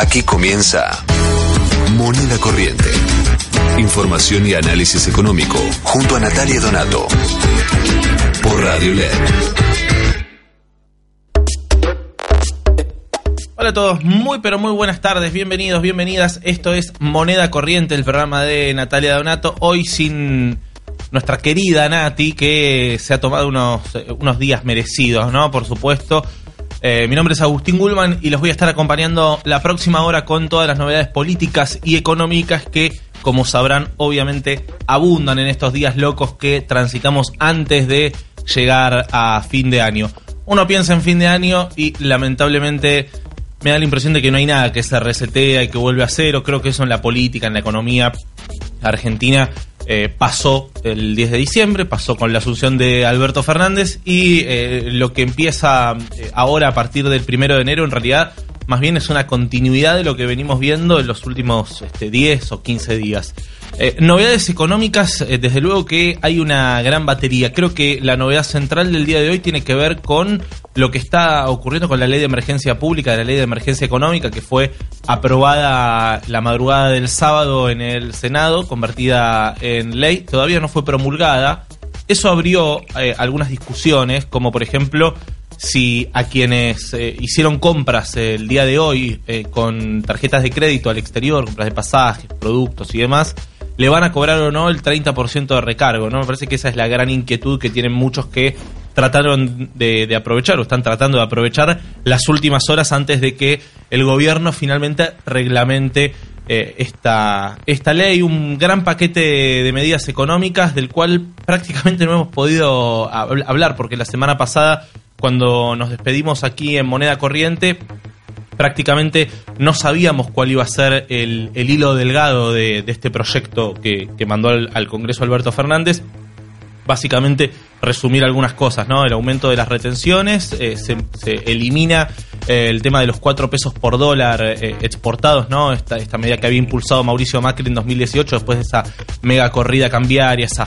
Aquí comienza Moneda Corriente. Información y análisis económico junto a Natalia Donato. Por Radio LED. Hola a todos, muy pero muy buenas tardes, bienvenidos, bienvenidas. Esto es Moneda Corriente, el programa de Natalia Donato. Hoy sin nuestra querida Nati, que se ha tomado unos, unos días merecidos, ¿no? Por supuesto. Eh, mi nombre es Agustín Gulman y los voy a estar acompañando la próxima hora con todas las novedades políticas y económicas que, como sabrán, obviamente abundan en estos días locos que transitamos antes de llegar a fin de año. Uno piensa en fin de año y lamentablemente me da la impresión de que no hay nada que se resetea y que vuelve a cero. Creo que eso en la política, en la economía argentina eh, pasó el 10 de diciembre, pasó con la asunción de Alberto Fernández y eh, lo que empieza eh, ahora a partir del primero de enero en realidad más bien es una continuidad de lo que venimos viendo en los últimos este, 10 o 15 días. Eh, novedades económicas, eh, desde luego que hay una gran batería. Creo que la novedad central del día de hoy tiene que ver con lo que está ocurriendo con la ley de emergencia pública, la ley de emergencia económica, que fue aprobada la madrugada del sábado en el Senado, convertida en ley, todavía no fue promulgada. Eso abrió eh, algunas discusiones, como por ejemplo si a quienes eh, hicieron compras el día de hoy eh, con tarjetas de crédito al exterior, compras de pasajes, productos y demás, le van a cobrar o no el 30% de recargo, ¿no? Me parece que esa es la gran inquietud que tienen muchos que trataron de, aprovechar o están tratando de aprovechar las últimas horas antes de que el gobierno finalmente reglamente eh, esta, esta ley, un gran paquete de medidas económicas del cual prácticamente no hemos podido hablar porque la semana pasada cuando nos despedimos aquí en Moneda Corriente, prácticamente no sabíamos cuál iba a ser el, hilo delgado de, este proyecto que, mandó al, Congreso Alberto Fernández. Básicamente, resumir algunas cosas, ¿no? El aumento de las retenciones, eh, se, elimina eh, el tema de los cuatro pesos por dólar eh, exportados, ¿no? Esta, esta medida que había impulsado Mauricio Macri en 2018, después de esa mega corrida cambiaria, esa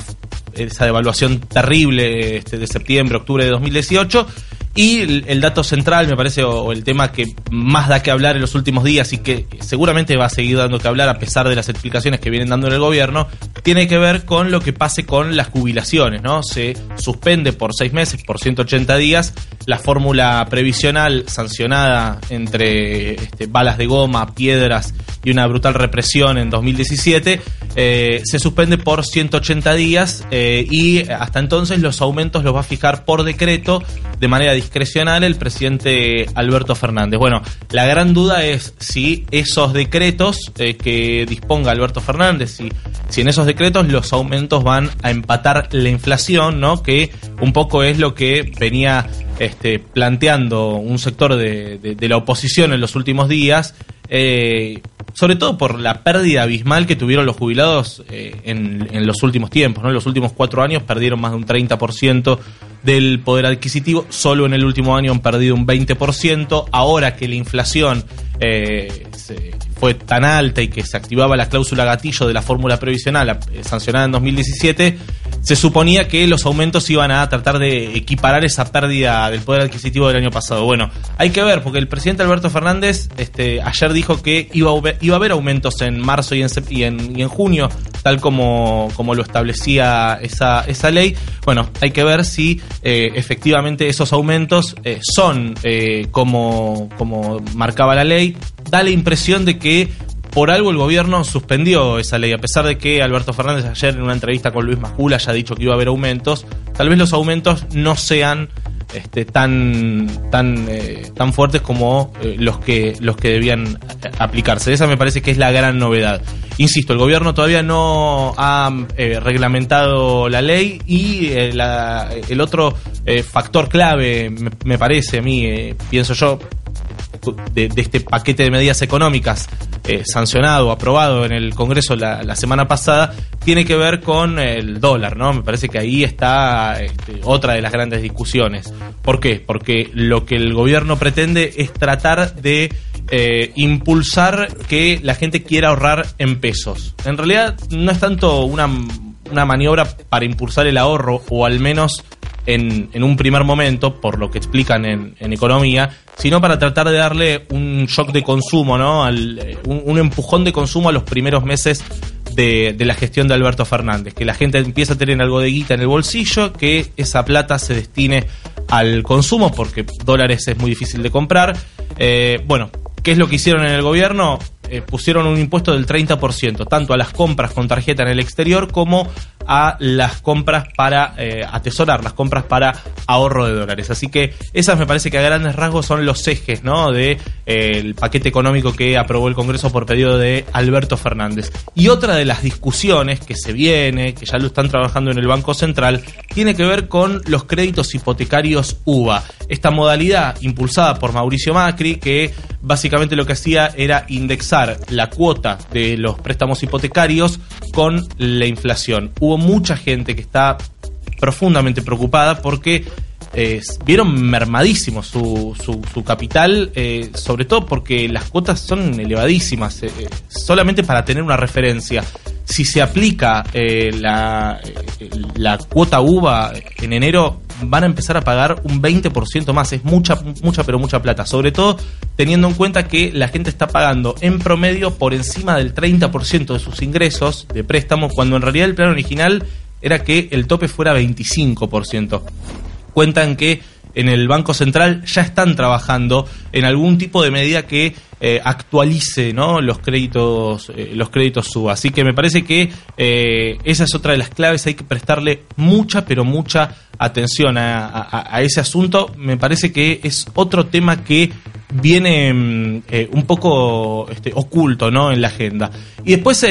esa devaluación terrible este, de septiembre, octubre de 2018. Y el, dato central, me parece, o, el tema que más da que hablar en los últimos días y que seguramente va a seguir dando que hablar a pesar de las explicaciones que vienen dando en el gobierno, tiene que ver con lo que pase con las jubilaciones, ¿no? Se suspende por seis meses, por 180 días, la fórmula previsional sancionada entre este, balas de goma, piedras y una brutal represión en 2017, eh, se suspende por 180 días. Eh, y hasta entonces los aumentos los va a fijar por decreto de manera discrecional el presidente Alberto Fernández. Bueno, la gran duda es si esos decretos eh, que disponga Alberto Fernández, si, si en esos decretos los aumentos van a empatar la inflación, ¿no? Que un poco es lo que venía este, planteando un sector de, la oposición en los últimos días eh, sobre todo por la pérdida abismal que tuvieron los jubilados eh, en, los últimos tiempos. ¿no? En los últimos cuatro años perdieron más de un 30% del poder adquisitivo, solo en el último año han perdido un 20%, ahora que la inflación eh, fue tan alta y que se activaba la cláusula gatillo de la fórmula previsional eh, sancionada en 2017, se suponía que los aumentos iban a tratar de equiparar esa pérdida del poder adquisitivo del año pasado. Bueno, hay que ver, porque el presidente Alberto Fernández este, ayer dijo que iba a, haber aumentos en marzo y en, y en, y en junio, tal como, como lo establecía esa, esa ley. Bueno, hay que ver si eh, efectivamente esos aumentos eh, son eh, como, como marcaba la ley. Da la impresión de que por algo el gobierno suspendió esa ley, a pesar de que Alberto Fernández ayer en una entrevista con Luis Majula haya dicho que iba a haber aumentos, tal vez los aumentos no sean este, tan tan tan fuertes como los que los que debían aplicarse. Esa me parece que es la gran novedad. Insisto, el gobierno todavía no ha eh, reglamentado la ley y eh, el otro eh, factor clave, me, parece a mí, pienso yo, de, este paquete de medidas económicas eh, sancionado, aprobado en el Congreso la, semana pasada, tiene que ver con el dólar, ¿no? Me parece que ahí está este, otra de las grandes discusiones. ¿Por qué? Porque lo que el gobierno pretende es tratar de eh, impulsar que la gente quiera ahorrar en pesos. En realidad no es tanto una, una maniobra para impulsar el ahorro o al menos en, un primer momento, por lo que explican en, economía, sino para tratar de darle un shock de consumo, ¿no? Eh, un, empujón de consumo a los primeros meses de, de, la gestión de Alberto Fernández, que la gente empieza a tener algo de guita en el bolsillo, que esa plata se destine al consumo, porque dólares es muy difícil de comprar. Eh, bueno, ¿qué es lo que hicieron en el gobierno? Eh, pusieron un impuesto del 30%, tanto a las compras con tarjeta en el exterior como a las compras para eh, atesorar, las compras para ahorro de dólares. Así que esas me parece que a grandes rasgos son los ejes ¿no? del de, paquete económico que aprobó el Congreso por pedido de Alberto Fernández. Y otra de las discusiones que se viene, que ya lo están trabajando en el Banco Central, tiene que ver con los créditos hipotecarios UVA. Esta modalidad impulsada por Mauricio Macri, que básicamente lo que hacía era indexar la cuota de los préstamos hipotecarios con la inflación. Hubo mucha gente que está profundamente preocupada porque eh, vieron mermadísimo su, su, capital, eh, sobre todo porque las cuotas son elevadísimas. Eh, solamente para tener una referencia, si se aplica la, la cuota UVA en enero, van a empezar a pagar un 20% más. Es mucha, mucha, pero mucha plata. Sobre todo teniendo en cuenta que la gente está pagando en promedio por encima del 30% de sus ingresos de préstamo, cuando en realidad el plan original era que el tope fuera 25%. Cuentan que en el Banco Central ya están trabajando en algún tipo de medida que eh, actualice los créditos eh, los créditos suba. Así que me parece que eh, esa es otra de las claves. Hay que prestarle mucha pero mucha atención a, ese asunto. Me parece que es otro tema que viene mm, un poco este, oculto ¿no? en la agenda. Y después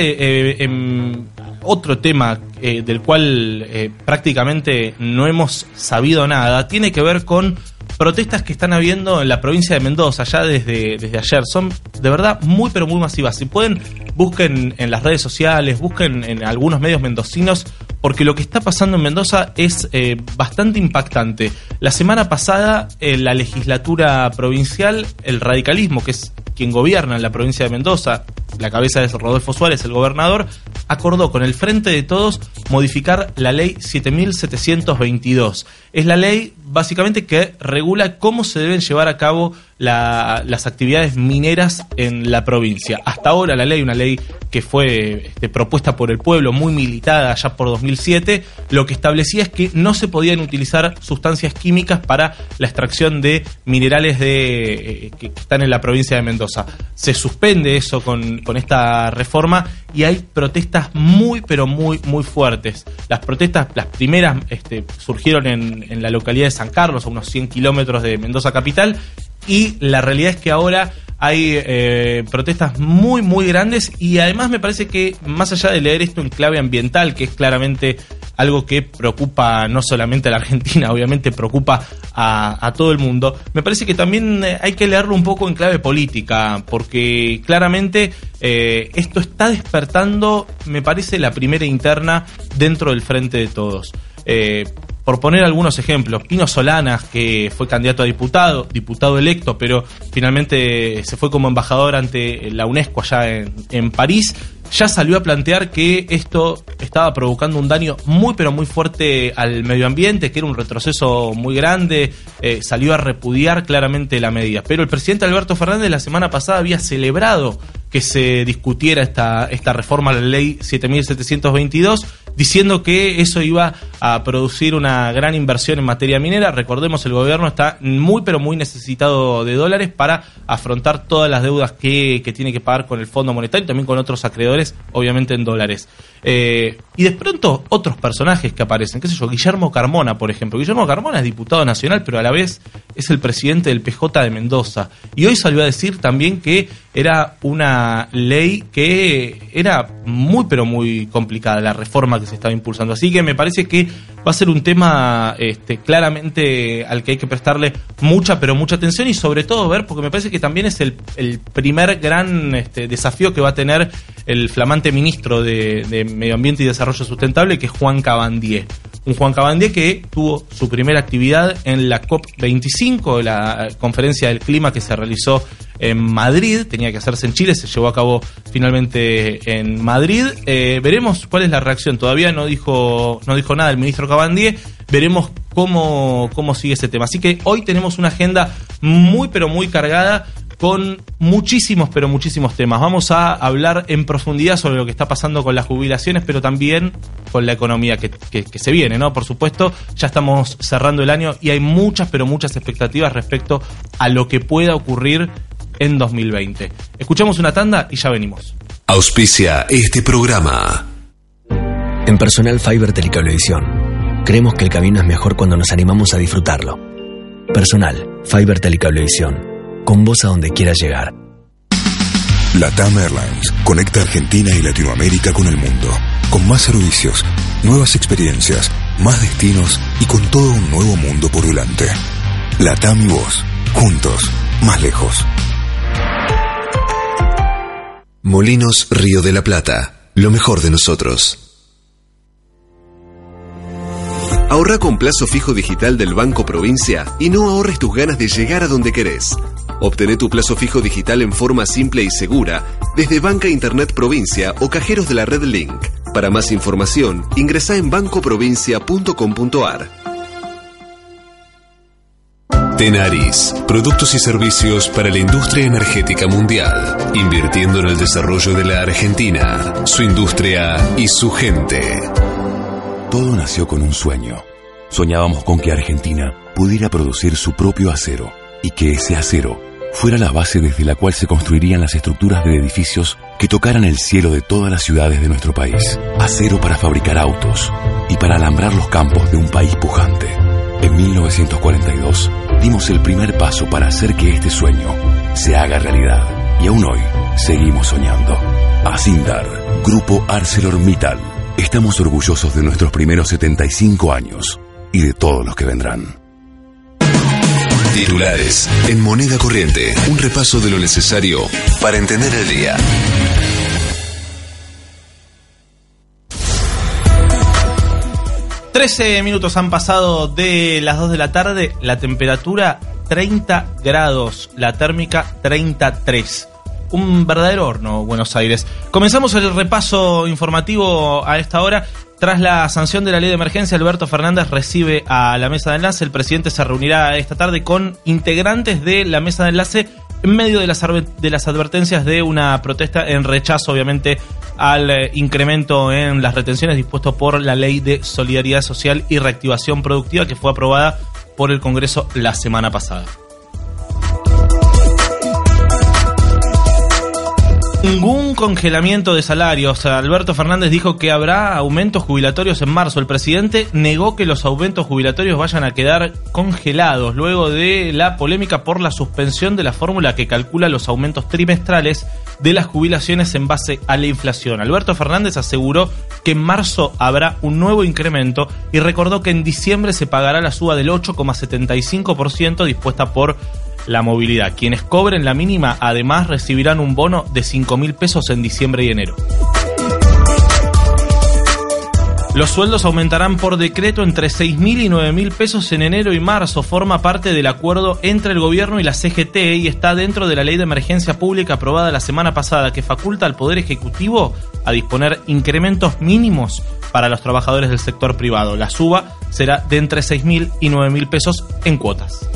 otro tema del cual prácticamente no hemos sabido nada tiene que ver con protestas que están habiendo en la provincia de Mendoza ya desde, desde ayer. Son de verdad muy pero muy masivas. Si pueden, busquen en las redes sociales, busquen en algunos medios mendocinos, porque lo que está pasando en Mendoza es eh, bastante impactante. La semana pasada, en la legislatura provincial, el radicalismo, que es quien gobierna en la provincia de Mendoza, la cabeza es Rodolfo Suárez, el gobernador, acordó con el Frente de Todos modificar la ley 7722. Es la ley básicamente que regula cómo se deben llevar a cabo las actividades mineras en la provincia. Hasta ahora la ley, una ley que fue este, propuesta por el pueblo, muy militada ya por 2007, lo que establecía es que no se podían utilizar sustancias químicas para la extracción de minerales de, eh, que están en la provincia de Mendoza. Se suspende eso con, con esta reforma y hay protestas muy, pero muy, muy fuertes. Las protestas, las primeras, este, surgieron en, en la localidad de San Carlos, a unos 100 kilómetros de Mendoza capital, y la realidad es que ahora hay eh, protestas muy, muy grandes y además me parece que más allá de leer esto en clave ambiental, que es claramente algo que preocupa no solamente a la Argentina, obviamente preocupa a, todo el mundo, me parece que también eh, hay que leerlo un poco en clave política, porque claramente eh, esto está despertando, me parece, la primera interna dentro del frente de todos. Por poner algunos ejemplos, Pino Solanas, que fue candidato a diputado, diputado electo, pero finalmente se fue como embajador ante la UNESCO allá en, en París, ya salió a plantear que esto estaba provocando un daño muy pero muy fuerte al medio ambiente, que era un retroceso muy grande, eh, salió a repudiar claramente la medida. Pero el presidente Alberto Fernández la semana pasada había celebrado que se discutiera esta, esta reforma a la ley 7722, diciendo que eso iba a producir una gran inversión en materia minera. Recordemos, el gobierno está muy pero muy necesitado de dólares para afrontar todas las deudas que, que tiene que pagar con el Fondo Monetario y también con otros acreedores obviamente en dólares. Eh, y de pronto otros personajes que aparecen, qué sé yo, Guillermo Carmona, por ejemplo. Guillermo Carmona es diputado nacional, pero a la vez es el presidente del PJ de Mendoza. Y hoy salió a decir también que era una ley que era muy, pero muy complicada, la reforma que se estaba impulsando. Así que me parece que va a ser un tema este, claramente al que hay que prestarle mucha, pero mucha atención y sobre todo ver, porque me parece que también es el, primer gran este, desafío que va a tener el flamante ministro de, de Medio Ambiente y Desarrollo Sustentable, que es Juan Cabandier. Un Juan Cabandier que tuvo su primera actividad en la COP25, la conferencia del clima que se realizó en Madrid, tenía que hacerse en Chile, se llevó a cabo finalmente en Madrid. Eh, veremos cuál es la reacción. Todavía no dijo, no dijo nada el ministro Cabandier. Veremos cómo, cómo sigue ese tema. Así que hoy tenemos una agenda muy pero muy cargada con muchísimos, pero muchísimos temas. Vamos a hablar en profundidad sobre lo que está pasando con las jubilaciones, pero también con la economía que, se viene, ¿no? Por supuesto, ya estamos cerrando el año y hay muchas, pero muchas expectativas respecto a lo que pueda ocurrir en 2020. Escuchamos una tanda y ya venimos. Auspicia este programa. En Personal Fiber Telecablevisión, creemos que el camino es mejor cuando nos animamos a disfrutarlo. Personal Fiber Telecablevisión con vos a donde quieras llegar. LATAM Airlines conecta Argentina y Latinoamérica con el mundo, con más servicios, nuevas experiencias, más destinos y con todo un nuevo mundo por delante. LATAM y vos, juntos, más lejos. Molinos Río de la Plata, lo mejor de nosotros. Ahorra con plazo fijo digital del Banco Provincia y no ahorres tus ganas de llegar a donde querés. Obtené tu plazo fijo digital en forma simple y segura desde Banca Internet Provincia o cajeros de la red Link. Para más información, ingresa en bancoprovincia.com.ar. Tenaris, productos y servicios para la industria energética mundial, invirtiendo en el desarrollo de la Argentina, su industria y su gente. Todo nació con un sueño. Soñábamos con que Argentina pudiera producir su propio acero y que ese acero fuera la base desde la cual se construirían las estructuras de edificios que tocaran el cielo de todas las ciudades de nuestro país. Acero para fabricar autos y para alambrar los campos de un país pujante. En 1942 dimos el primer paso para hacer que este sueño se haga realidad. Y aún hoy seguimos soñando. Asindar, Grupo ArcelorMittal. Estamos orgullosos de nuestros primeros 75 años y de todos los que vendrán. Titulares en moneda corriente. Un repaso de lo necesario para entender el día. Trece minutos han pasado de las 2 de la tarde. La temperatura 30 grados. La térmica 33 un verdadero horno, Buenos Aires. Comenzamos el repaso informativo a esta hora tras la sanción de la ley de emergencia, Alberto Fernández recibe a la mesa de enlace. El presidente se reunirá esta tarde con integrantes de la mesa de enlace en medio de las, de las advertencias de una protesta en rechazo, obviamente, al eh, incremento en las retenciones dispuesto por la ley de solidaridad social y reactivación productiva que fue aprobada por el Congreso la semana pasada. Ningún congelamiento de salarios. Alberto Fernández dijo que habrá aumentos jubilatorios en marzo. El presidente negó que los aumentos jubilatorios vayan a quedar congelados luego de la polémica por la suspensión de la fórmula que calcula los aumentos trimestrales de las jubilaciones en base a la inflación. Alberto Fernández aseguró que en marzo habrá un nuevo incremento y recordó que en diciembre se pagará la suba del 8,75% dispuesta por la movilidad. Quienes cobren la mínima además recibirán un bono de 5 mil pesos en diciembre y enero. Los sueldos aumentarán por decreto entre 6 mil y 9 mil pesos en enero y marzo. Forma parte del acuerdo entre el gobierno y la CGT y está dentro de la ley de emergencia pública aprobada la semana pasada que faculta al Poder Ejecutivo a disponer incrementos mínimos para los trabajadores del sector privado. La suba será de entre 6 mil y 9 mil pesos en cuotas.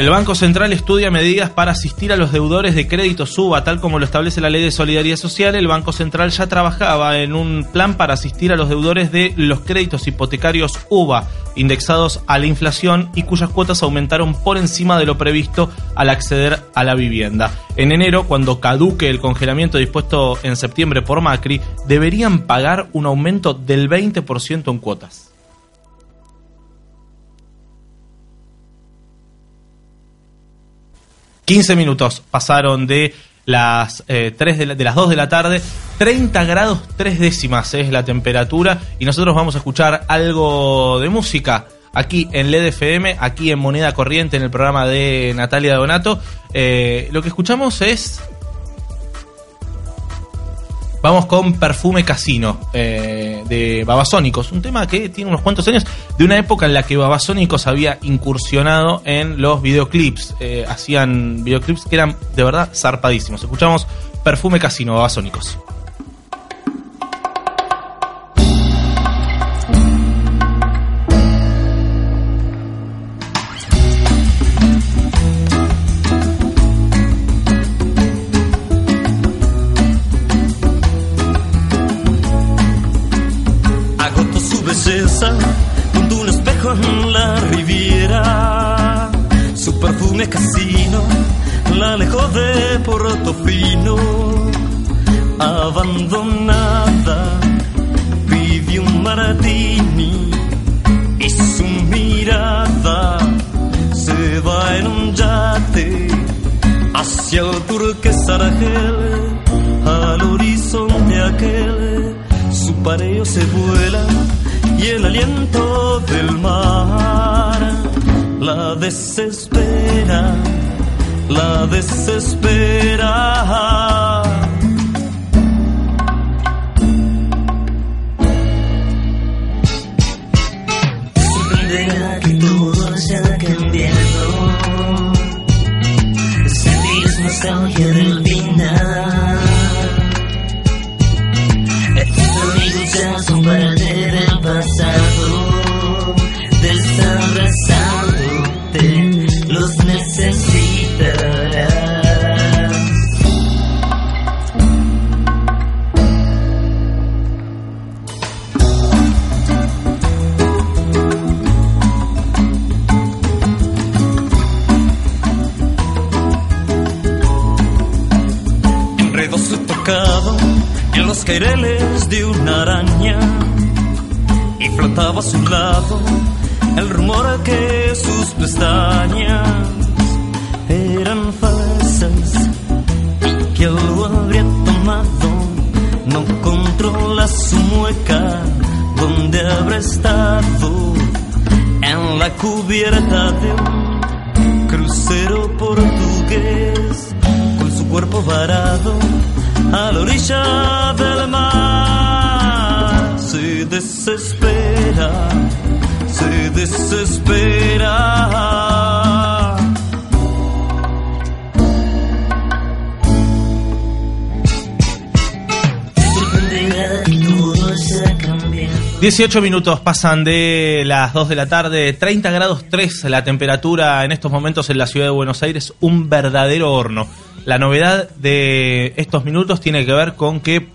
El Banco Central estudia medidas para asistir a los deudores de crédito suba, tal como lo establece la Ley de Solidaridad Social. El Banco Central ya trabajaba en un plan para asistir a los deudores de los créditos hipotecarios UBA, indexados a la inflación y cuyas cuotas aumentaron por encima de lo previsto al acceder a la vivienda. En enero, cuando caduque el congelamiento dispuesto en septiembre por Macri, deberían pagar un aumento del 20% en cuotas. 15 minutos pasaron de las, eh, de, las 2 de la tarde. 30 grados 3 décimas es la temperatura y nosotros vamos a escuchar algo de música aquí en LED FM, aquí en Moneda Corriente, en el programa de Natalia Donato. Eh, lo que escuchamos es Vamos con Perfume Casino eh, de Babasónicos, un tema que tiene unos cuantos años, de una época en la que Babasónicos había incursionado en los videoclips. Eh, hacían videoclips que eran de verdad zarpadísimos. Escuchamos Perfume Casino, Babasónicos. La controla su mueca donde habrá estado en la cubierta de un crucero portugués con su cuerpo varado a la orilla del mar se desespera se desespera. Dieciocho minutos pasan de las 2 de la tarde, 30 grados 3 la temperatura en estos momentos en la ciudad de Buenos Aires, un verdadero horno. La novedad de estos minutos tiene que ver con que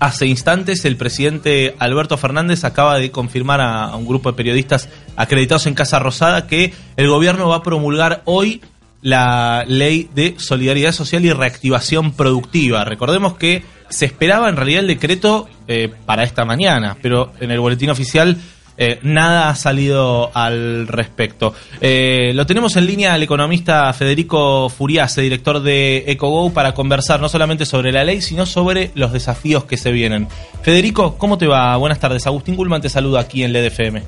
Hace instantes el presidente Alberto Fernández acaba de confirmar a, un grupo de periodistas acreditados en Casa Rosada que el gobierno va a promulgar hoy la ley de solidaridad social y reactivación productiva. Recordemos que se esperaba en realidad el decreto eh, para esta mañana, pero en el boletín oficial eh, nada ha salido al respecto. Eh, lo tenemos en línea al economista Federico Furiase, director de EcoGo, para conversar no solamente sobre la ley, sino sobre los desafíos que se vienen. Federico, ¿cómo te va? Buenas tardes. Agustín Gulman te saluda aquí en LDFM.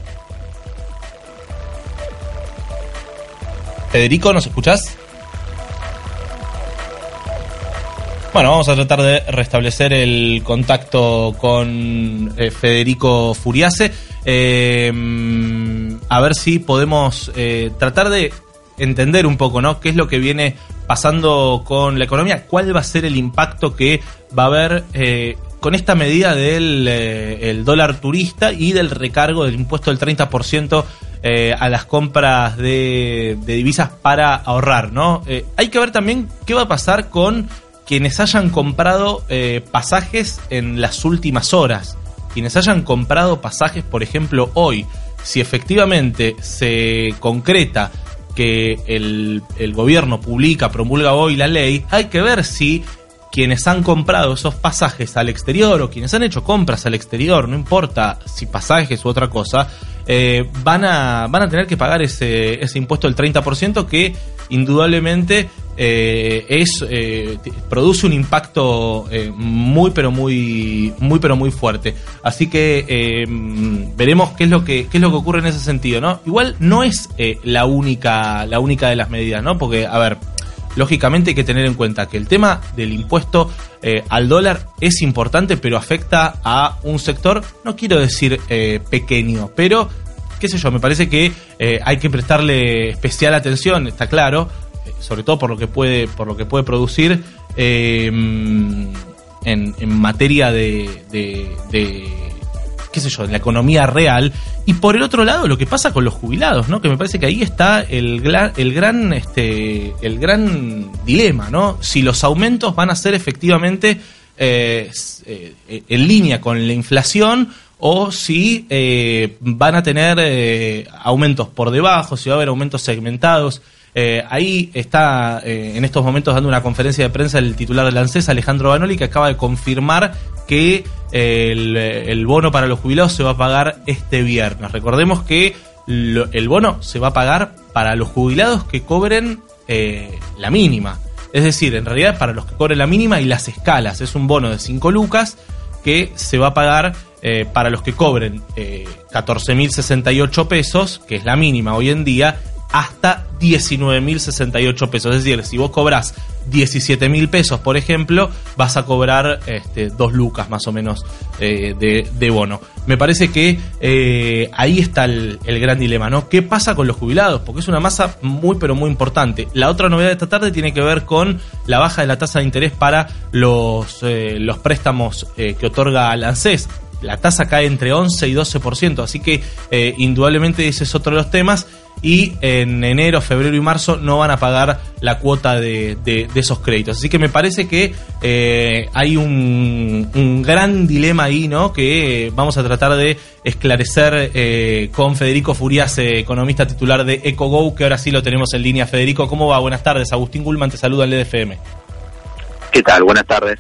Federico, ¿nos escuchás? Bueno, vamos a tratar de restablecer el contacto con eh, Federico Furiase. Eh, a ver si podemos eh, tratar de entender un poco, ¿no? ¿Qué es lo que viene pasando con la economía? ¿Cuál va a ser el impacto que va a haber con esta medida del el dólar turista y del recargo del impuesto del 30% a las compras de, de, divisas para ahorrar, ¿no? hay que ver también qué va a pasar con quienes hayan comprado eh, pasajes en las últimas horas, quienes hayan comprado pasajes, por ejemplo, hoy, si efectivamente se concreta que el, el gobierno publica, promulga hoy la ley, hay que ver si quienes han comprado esos pasajes al exterior o quienes han hecho compras al exterior, no importa si pasajes u otra cosa, eh, van, a, van a tener que pagar ese, ese impuesto del 30% que indudablemente eh, es eh, produce un impacto eh, muy pero muy muy pero muy fuerte. Así que veremos qué es lo que qué es lo que ocurre en ese sentido no igual no es la única la única de las medidas no porque a ver lógicamente hay que tener en cuenta que el tema del impuesto al dólar es importante, pero afecta a un sector, no quiero decir eh, pequeño, pero qué sé yo, me parece que hay que prestarle especial atención, está claro, sobre todo por lo que puede, por lo que puede producir eh, en, en materia de, de- de qué sé yo, en la economía real. Y por el otro lado, lo que pasa con los jubilados, ¿no? Que me parece que ahí está el, el gran, este, el gran dilema, ¿no? Si los aumentos van a ser efectivamente eh, eh, en línea con la inflación o si van a tener aumentos por debajo, si va a haber aumentos segmentados. Eh, ahí está eh, en estos momentos dando una conferencia de prensa el titular de la ANSES, Alejandro Banoli, que acaba de confirmar que eh, el, bono para los jubilados se va a pagar este viernes. Recordemos que el bono se va a pagar para los jubilados que cobren la mínima. Es decir, en realidad para los que cobren la mínima y las escalas. Es un bono de 5 lucas que se va a pagar para los que cobren eh, 14.068 pesos, que es la mínima hoy en día, hasta 19.068 pesos. Es decir, si vos cobras 17.000 pesos, por ejemplo, vas a cobrar este, 2 lucas más o menos eh, de, bono. Me parece que eh, ahí está el, gran dilema, ¿no? ¿Qué pasa con los jubilados? Porque es una masa muy, pero muy importante. La otra novedad de esta tarde tiene que ver con la baja de la tasa de interés para los, eh, préstamos que otorga la ANSES la tasa cae entre 11 y 12%, así que indudablemente ese es otro de los temas y en enero, febrero y marzo no van a pagar la cuota de, de- esos créditos. Así que me parece que eh, hay un, un gran dilema ahí, ¿no? Que eh, vamos a tratar de esclarecer eh, con Federico Furiase, economista titular de EcoGo, que ahora sí lo tenemos en línea. Federico, ¿cómo va? Buenas tardes. Agustín Gulman te saluda en el EDFM. ¿Qué tal? Buenas tardes.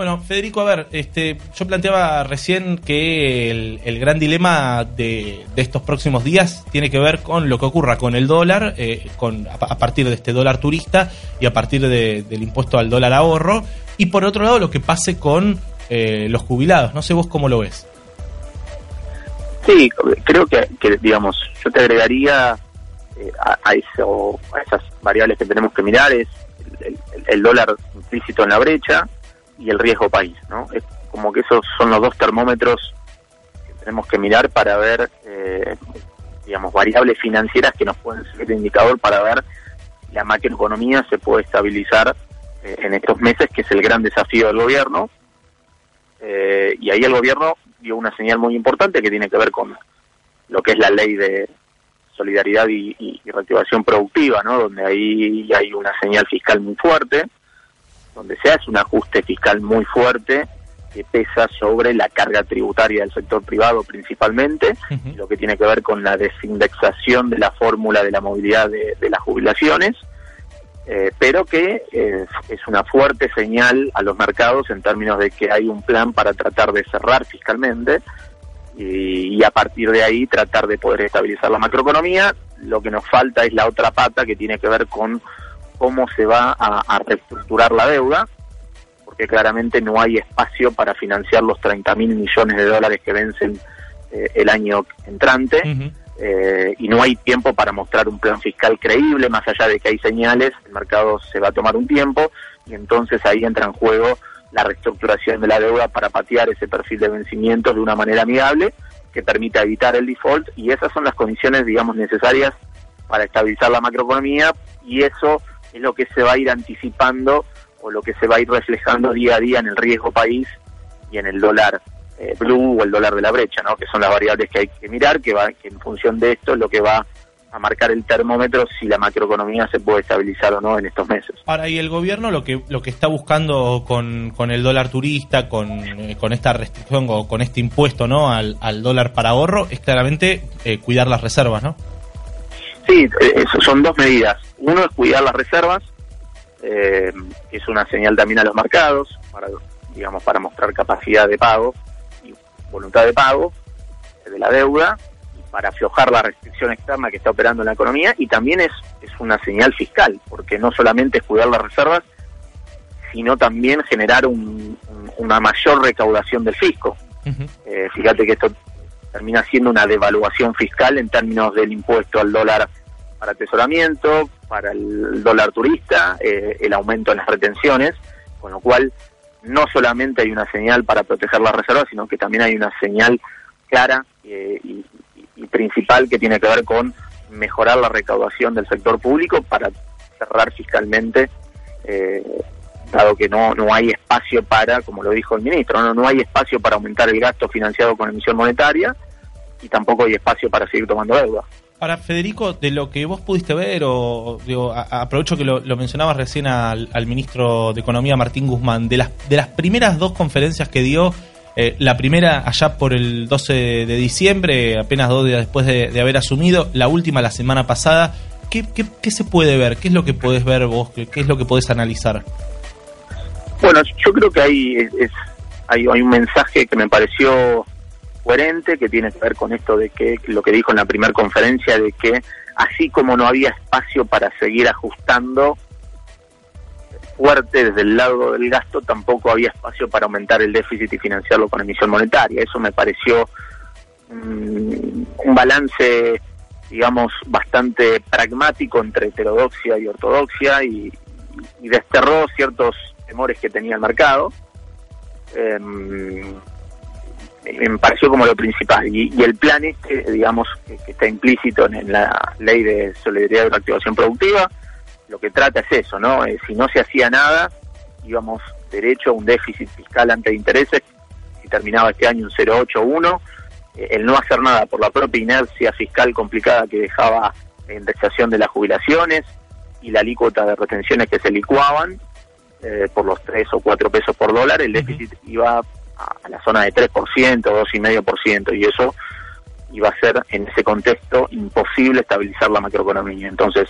Bueno, Federico, a ver, este, yo planteaba recién que el, gran dilema de, estos próximos días tiene que ver con lo que ocurra con el dólar, eh, con, a, partir de este dólar turista y a partir de- del impuesto al dólar ahorro, y por otro lado lo que pase con eh, los jubilados. No sé vos cómo lo ves. Sí, creo que, que, digamos, yo te agregaría eh, a, a eso, a esas variables que tenemos que mirar es el, el- el dólar implícito en la brecha y el riesgo país, ¿no? Es como que esos son los dos termómetros que tenemos que mirar para ver, eh, digamos, variables financieras que nos pueden ser de indicador para ver si la macroeconomía se puede estabilizar eh, en estos meses, que es el gran desafío del gobierno. Eh, y ahí el gobierno dio una señal muy importante que tiene que ver con lo que es la ley de solidaridad y- y reactivación productiva, ¿no? Donde ahí hay una señal fiscal muy fuerte, donde se hace un ajuste fiscal muy fuerte que pesa sobre la carga tributaria del sector privado principalmente, lo que tiene que ver con la desindexación de la fórmula de la movilidad de, de las jubilaciones, eh, pero que eh, es una fuerte señal a los mercados en términos de que hay un plan para tratar de cerrar fiscalmente y, y a partir de ahí tratar de poder estabilizar la macroeconomía. Lo que nos falta es la otra pata que tiene que ver con cómo se va a, a reestructurar la deuda, porque claramente no hay espacio para financiar los 30 mil millones de dólares que vencen eh, el año entrante eh, y no hay tiempo para mostrar un plan fiscal creíble, más allá de que hay señales, el mercado se va a tomar un tiempo y entonces ahí entra en juego la reestructuración de la deuda para patear ese perfil de vencimientos de una manera amigable que permita evitar el default y esas son las condiciones, digamos, necesarias para estabilizar la macroeconomía y eso es lo que se va a ir anticipando o lo que se va a ir reflejando día a día en el riesgo país y en el dólar eh, blue o el dólar de la brecha, ¿no? que son las variables que hay que mirar, que, va, que en función de esto es lo que va a marcar el termómetro si la macroeconomía se puede estabilizar o no en estos meses. Ahora, y el gobierno lo que lo que está buscando con, con el dólar turista, con, eh, con esta restricción o con este impuesto no al, al dólar para ahorro, es claramente eh, cuidar las reservas, ¿no? Sí, eh, son dos medidas. Uno es cuidar las reservas, eh, que es una señal también a los mercados, para, digamos, para mostrar capacidad de pago y voluntad de pago de la deuda, para aflojar la restricción externa que está operando en la economía y también es, es una señal fiscal, porque no solamente es cuidar las reservas, sino también generar un- un- una mayor recaudación del fisco. Eh, fíjate que esto termina siendo una devaluación fiscal en términos del impuesto al dólar para atesoramiento, para el dólar turista, eh, el aumento en las retenciones, con lo cual no solamente hay una señal para proteger las reservas, sino que también hay una señal clara eh, y, principal que tiene que ver con mejorar la recaudación del sector público para cerrar fiscalmente, eh, dado que no, no hay espacio para, como lo dijo el ministro, no, no hay espacio para aumentar el gasto financiado con emisión monetaria y tampoco hay espacio para seguir tomando deuda. Ahora, Federico, de lo que vos pudiste ver, o digo, a- aprovecho que lo, mencionabas recién al, al ministro de Economía, Martín Guzmán, de las, de las primeras dos conferencias que dio, eh, la primera allá por el 12 de diciembre, apenas dos días después de, haber asumido, la última la semana pasada, ¿qué, qué, qué se puede ver? ¿Qué es lo que podés ver vos? ¿Qué, es lo que podés analizar? Bueno, yo creo que hay, es- hay, hay un mensaje que me pareció coherente, que tiene que ver con esto de que lo que dijo en la primera conferencia, de que así como no había espacio para seguir ajustando fuerte desde el lado del gasto, tampoco había espacio para aumentar el déficit y financiarlo con emisión monetaria. Eso me pareció mm, un balance, digamos, bastante pragmático entre heterodoxia y ortodoxia y, desterró ciertos temores que tenía el mercado. Em, me pareció como lo principal. Y, y el plan este, digamos, que, que está implícito en, en la ley de solidaridad y reactivación productiva, lo que trata es eso, ¿no? Eh, si no se hacía nada, íbamos derecho a un déficit fiscal ante intereses, si terminaba este año un 0,81, eh, el no hacer nada por la propia inercia fiscal complicada que dejaba la indexación de las jubilaciones y la alícuota de retenciones que se licuaban eh, por los 3 o 4 pesos por dólar, el déficit iba a, la zona de 3%, 2,5%, y eso iba a ser en ese contexto imposible estabilizar la macroeconomía. Entonces,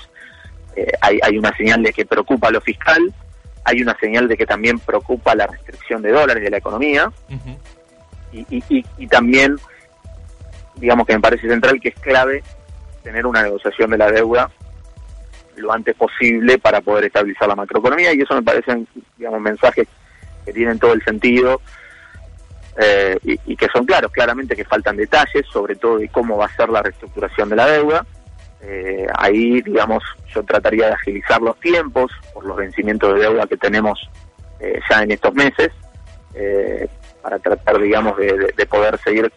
eh, hay, hay una señal de que preocupa lo fiscal, hay una señal de que también preocupa la restricción de dólares de la economía, y, y, y, y también, digamos que me parece central que es clave tener una negociación de la deuda lo antes posible para poder estabilizar la macroeconomía y eso me parecen digamos mensajes que tienen todo el sentido eh, y, y que son claros claramente que faltan detalles sobre todo de cómo va a ser la reestructuración de la deuda. Eh, ahí digamos yo trataría de agilizar los tiempos por los vencimientos de deuda que tenemos eh, ya en estos meses eh, para tratar digamos de, de- de poder seguir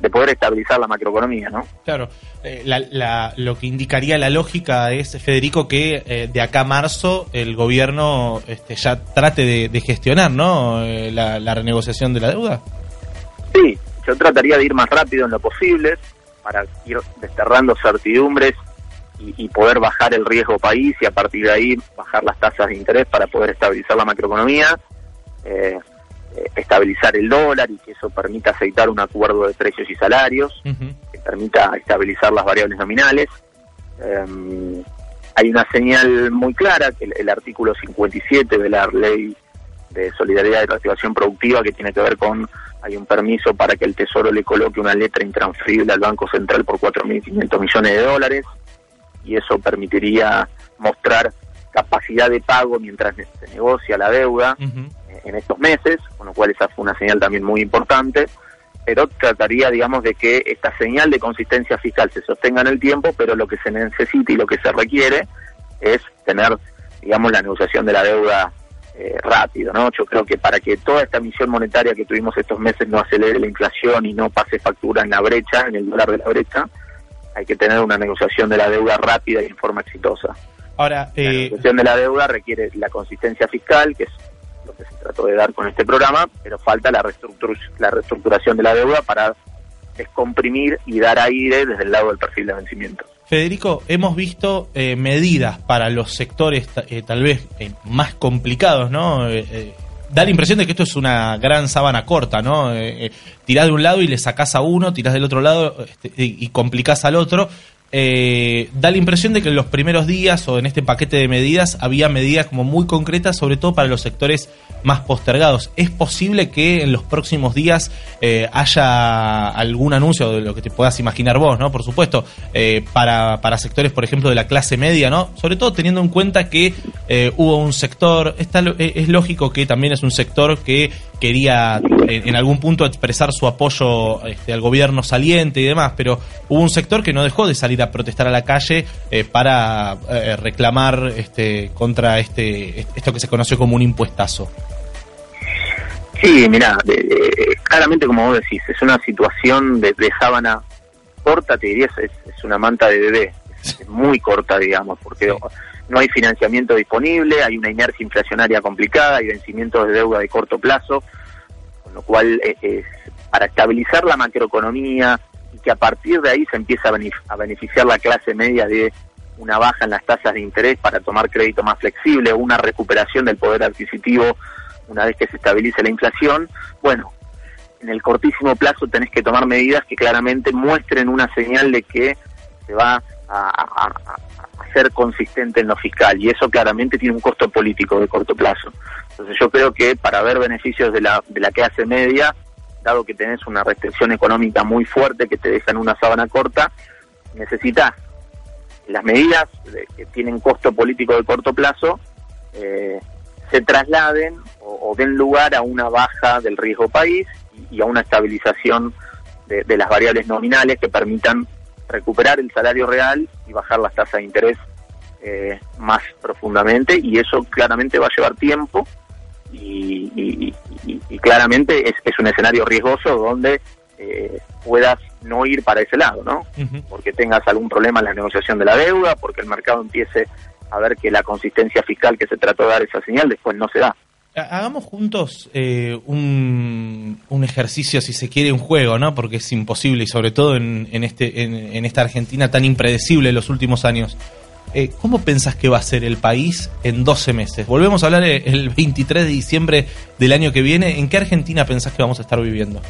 de poder estabilizar la macroeconomía no Claro, eh, la- la- lo que indicaría la lógica es, Federico, que eh, de acá a marzo el gobierno este, ya trate de, de gestionar ¿no? Eh, la, la renegociación de la deuda. Sí, yo trataría de ir más rápido en lo posible para ir desterrando certidumbres y, y poder bajar el riesgo país y a partir de ahí bajar las tasas de interés para poder estabilizar la macroeconomía, eh, eh, estabilizar el dólar y que eso permita aceitar un acuerdo de precios y salarios que permita estabilizar las variables nominales. Eh, hay una señal muy clara, que el, el artículo 57 de la ley de solidaridad y reactivación productiva que tiene que ver con hay un permiso para que el Tesoro le coloque una letra intransferible al Banco Central por 4.500 millones de dólares y eso permitiría mostrar capacidad de pago mientras se negocia la deuda. Eh, en estos meses, con lo cual esa fue una señal también muy importante, pero trataría, digamos, de que esta señal de consistencia fiscal se sostenga en el tiempo, pero lo que se necesita y lo que se requiere es tener, digamos, la negociación de la deuda eh, rápido, ¿no? Yo creo que para que toda esta emisión monetaria que tuvimos estos meses no acelere la inflación y no pase factura en la brecha, en el dólar de la brecha, hay que tener una negociación de la deuda rápida y en forma exitosa. Ahora, La eh, negociación de la deuda requiere la consistencia fiscal, que es lo que se trató de dar con este programa, pero falta la, reestructur- la reestructuración de la deuda para descomprimir y dar aire desde el lado del perfil de vencimiento. Federico, hemos visto eh, medidas para los sectores eh, tal vez eh, más complicados, ¿no? Eh, da la impresión de que esto es una gran sábana corta, ¿no? Tirás de un lado y le sacás a uno, tirás del otro lado este, y complicás al otro. Eh, da la impresión de que en los primeros días o en este paquete de medidas había medidas como muy concretas, sobre todo para los sectores más postergados. ¿Es posible que en los próximos días eh, haya algún anuncio de lo que te puedas imaginar vos, ¿no? Por supuesto, eh, para, para sectores, por ejemplo, de la clase media, ¿no? Sobre todo teniendo en cuenta que hubo un sector, está, es lógico que también es un sector que quería en, en algún punto expresar su apoyo este, al gobierno saliente y demás, pero hubo un sector que no dejó de salir a protestar a la calle eh, para eh, reclamar este, contra este esto que se conoció como un impuestazo. Sí, mira, claramente como vos decís, es una situación de, de sábana corta, te diría, es, es una manta de bebé, es muy corta, digamos, porque no hay financiamiento disponible, hay una inercia inflacionaria complicada, hay vencimientos de deuda de corto plazo, con lo cual eh, es, para estabilizar la macroeconomía que a partir de ahí se empieza a, benef- a beneficiar la clase media de una baja en las tasas de interés para tomar crédito más flexible, una recuperación del poder adquisitivo una vez que se estabilice la inflación, bueno, en el cortísimo plazo tenés que tomar medidas que claramente muestren una señal de que se va a- a- a ser consistente en lo fiscal y eso claramente tiene un costo político de corto plazo. Entonces yo creo que para ver beneficios de la, de la clase media, dado que tenés una restricción económica muy fuerte que te deja en una sábana corta, necesitas las medidas que tienen costo político de corto plazo eh, se trasladen o, den lugar a una baja del riesgo país y, y a una estabilización de, de las variables nominales que permitan recuperar el salario real y bajar las tasas de interés eh, más profundamente y eso claramente va a llevar tiempo y, y- y- y claramente es, es un escenario riesgoso donde eh, puedas no ir para ese lado, ¿no? Porque tengas algún problema en la negociación de la deuda, porque el mercado empiece a ver que la consistencia fiscal que se trató de dar esa señal después no se da. Ha- Hagamos juntos eh, un, un ejercicio, si se quiere, un juego, ¿no? Porque es imposible y sobre todo en, en este, en, en esta Argentina tan impredecible en los últimos años. Eh, ¿Cómo pensás que va a ser el país en 12 meses? Volvemos a hablar eh, el 23 de diciembre del año que viene. ¿En qué Argentina pensás que vamos a estar viviendo?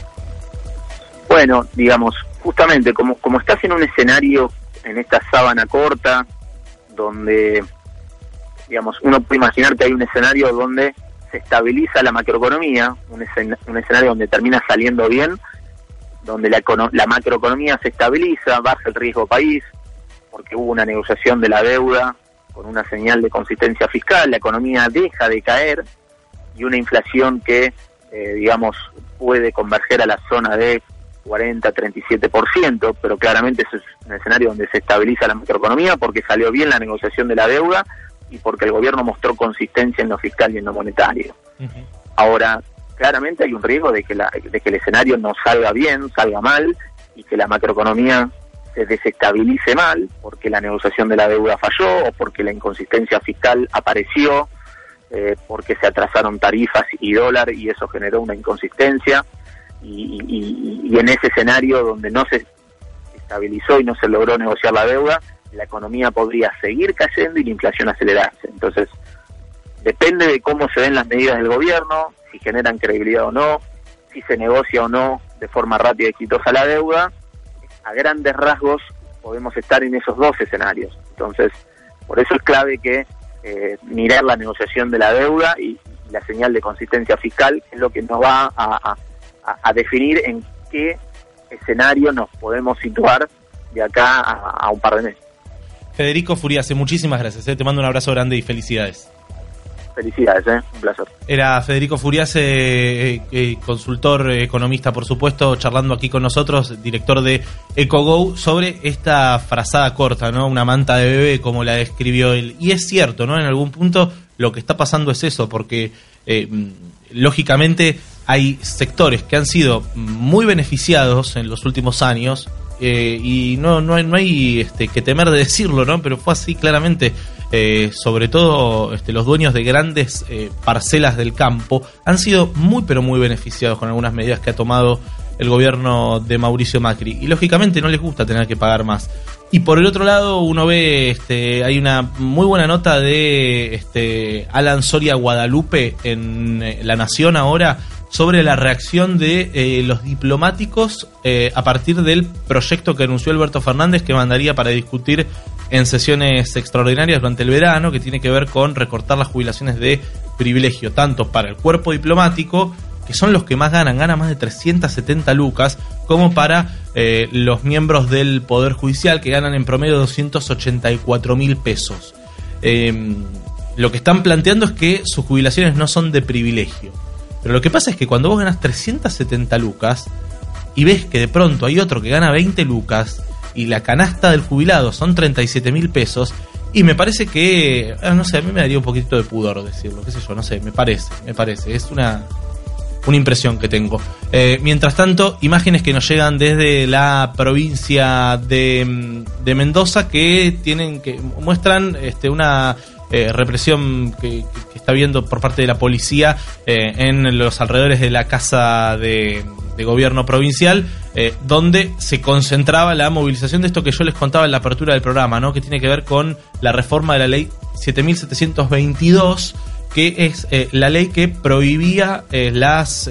Bueno, digamos, justamente como, como estás en un escenario, en esta sábana corta, donde, digamos, uno puede imaginar que hay un escenario donde se estabiliza la macroeconomía, un, un escenario donde termina saliendo bien, donde la, la macroeconomía se estabiliza, baja el riesgo país, porque hubo una negociación de la deuda con una señal de consistencia fiscal, la economía deja de caer y una inflación que, eh, digamos, puede converger a la zona de 40-37%, pero claramente eso es un escenario donde se estabiliza la macroeconomía porque salió bien la negociación de la deuda y porque el gobierno mostró consistencia en lo fiscal y en lo monetario. Ahora, claramente hay un riesgo de que, la- de que el escenario no salga bien, salga mal y que la macroeconomía se desestabilice mal porque la negociación de la deuda falló o porque la inconsistencia fiscal apareció, eh, porque se atrasaron tarifas y dólar y eso generó una inconsistencia y, y- y en ese escenario donde no se estabilizó y no se logró negociar la deuda, la economía podría seguir cayendo y la inflación acelerarse. Entonces, depende de cómo se ven las medidas del gobierno, si generan credibilidad o no, si se negocia o no de forma rápida y exitosa la deuda, a grandes rasgos podemos estar en esos dos escenarios. Entonces, por eso es clave que eh, mirar la negociación de la deuda y, la señal de consistencia fiscal es lo que nos va a, definir en qué escenario nos podemos situar de acá a, a un par de meses. Federico Furiase, muchísimas gracias. eh. Te mando un abrazo grande y felicidades. Felicidades, ¿eh? un placer. Era Federico Furiase, eh, eh, consultor eh, economista, por supuesto, charlando aquí con nosotros, director de EcoGo, sobre esta frazada corta, ¿no? Una manta de bebé, como la describió él. Y es cierto, ¿no? En algún punto lo que está pasando es eso, porque eh, mm, lógicamente hay sectores que han sido muy beneficiados en los últimos años eh, y no, no hay, no hay este, que temer de decirlo, ¿no? Pero fue así claramente. Eh, sobre todo este, los dueños de grandes eh, parcelas del campo han sido muy pero muy beneficiados con algunas medidas que ha tomado el gobierno de Mauricio Macri. Y lógicamente no les gusta tener que pagar más. Y por el otro lado uno ve este hay una muy buena nota de este Alan Soria Guadalupe en eh, La Nación ahora sobre la reacción de los diplomáticos a partir del proyecto que anunció Alberto Fernández que mandaría para discutir en sesiones extraordinarias durante el verano, que tiene que ver con recortar las jubilaciones de privilegio, tanto para el cuerpo diplomático, que son los que más ganan, ganan más de 370 lucas, como para eh, los miembros del Poder Judicial, que ganan en promedio 284 mil pesos. Eh, lo que están planteando es que sus jubilaciones no son de privilegio. Pero lo que pasa es que cuando vos ganas 370 lucas y ves que de pronto hay otro que gana 20 lucas y la canasta del jubilado son 37 mil pesos, y me parece que, ah, no sé, a mí me daría un poquito de pudor decirlo, qué sé yo, no sé, me parece, me parece, es una, una impresión que tengo. Eh, mientras tanto, imágenes que nos llegan desde la provincia de, mm, de Mendoza que tienen que muestran este, una eh, represión que, está viendo por parte de la policía eh, en los alrededores de la casa de, de gobierno provincial, eh, donde se concentraba la movilización de esto que yo les contaba en la apertura del programa, ¿no? que tiene que ver con la reforma de la ley 7722 que es eh, la ley que prohibía eh, las,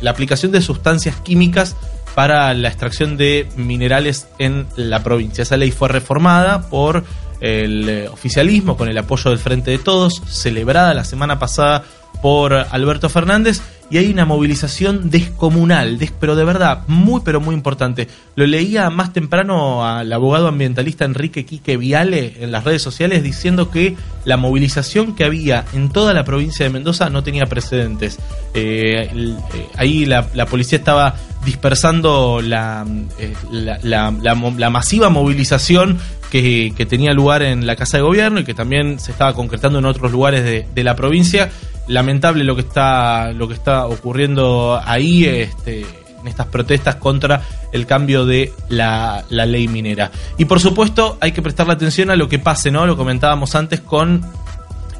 la aplicación de sustancias químicas para la extracción de minerales en la provincia. Esa ley fue reformada por el oficialismo con el apoyo del Frente de Todos, celebrada la semana pasada por Alberto Fernández y hay una movilización descomunal, des- pero de verdad, muy pero muy importante. Lo leía más temprano al abogado ambientalista Enrique Quique Viale en las redes sociales diciendo que la movilización que había en toda la provincia de Mendoza no tenía precedentes. Eh, eh, ahí la, policía estaba dispersando la, eh, la masiva movilización que, tenía lugar en la Casa de Gobierno y que también se estaba concretando en otros lugares de, de la provincia. Lamentable lo que está, lo que está ocurriendo ahí este, en estas protestas contra el cambio de la ley minera. Y por supuesto hay que prestarle atención a lo que pase, ¿no? Lo comentábamos antes con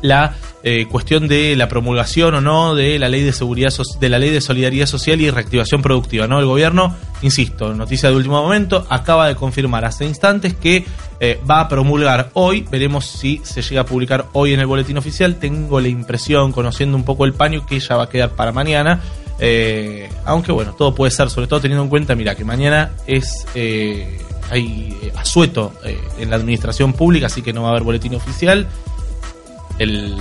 la eh, cuestión de la promulgación o no de la ley de seguridad de la ley de solidaridad social y reactivación productiva no el gobierno insisto noticia de último momento acaba de confirmar hace instantes que eh, va a promulgar hoy veremos si se llega a publicar hoy en el boletín oficial tengo la impresión conociendo un poco el paño que ya va a quedar para mañana eh, aunque bueno todo puede ser sobre todo teniendo en cuenta mira que mañana es eh, hay asueto en la administración pública así que no va a haber boletín oficial el,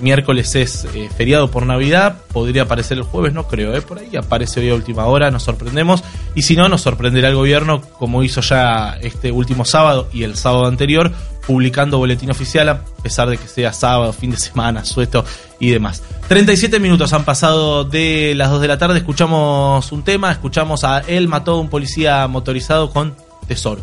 miércoles es eh, feriado por Navidad, podría aparecer el jueves, no creo, ¿eh? por ahí aparece hoy a última hora, nos sorprendemos, y si no, nos sorprenderá el gobierno, como hizo ya este último sábado y el sábado anterior, publicando boletín oficial, a pesar de que sea sábado, fin de semana, sueto y demás. 37 minutos han pasado de las 2 de la tarde, escuchamos un tema, escuchamos a él mató a un policía motorizado con tesoro.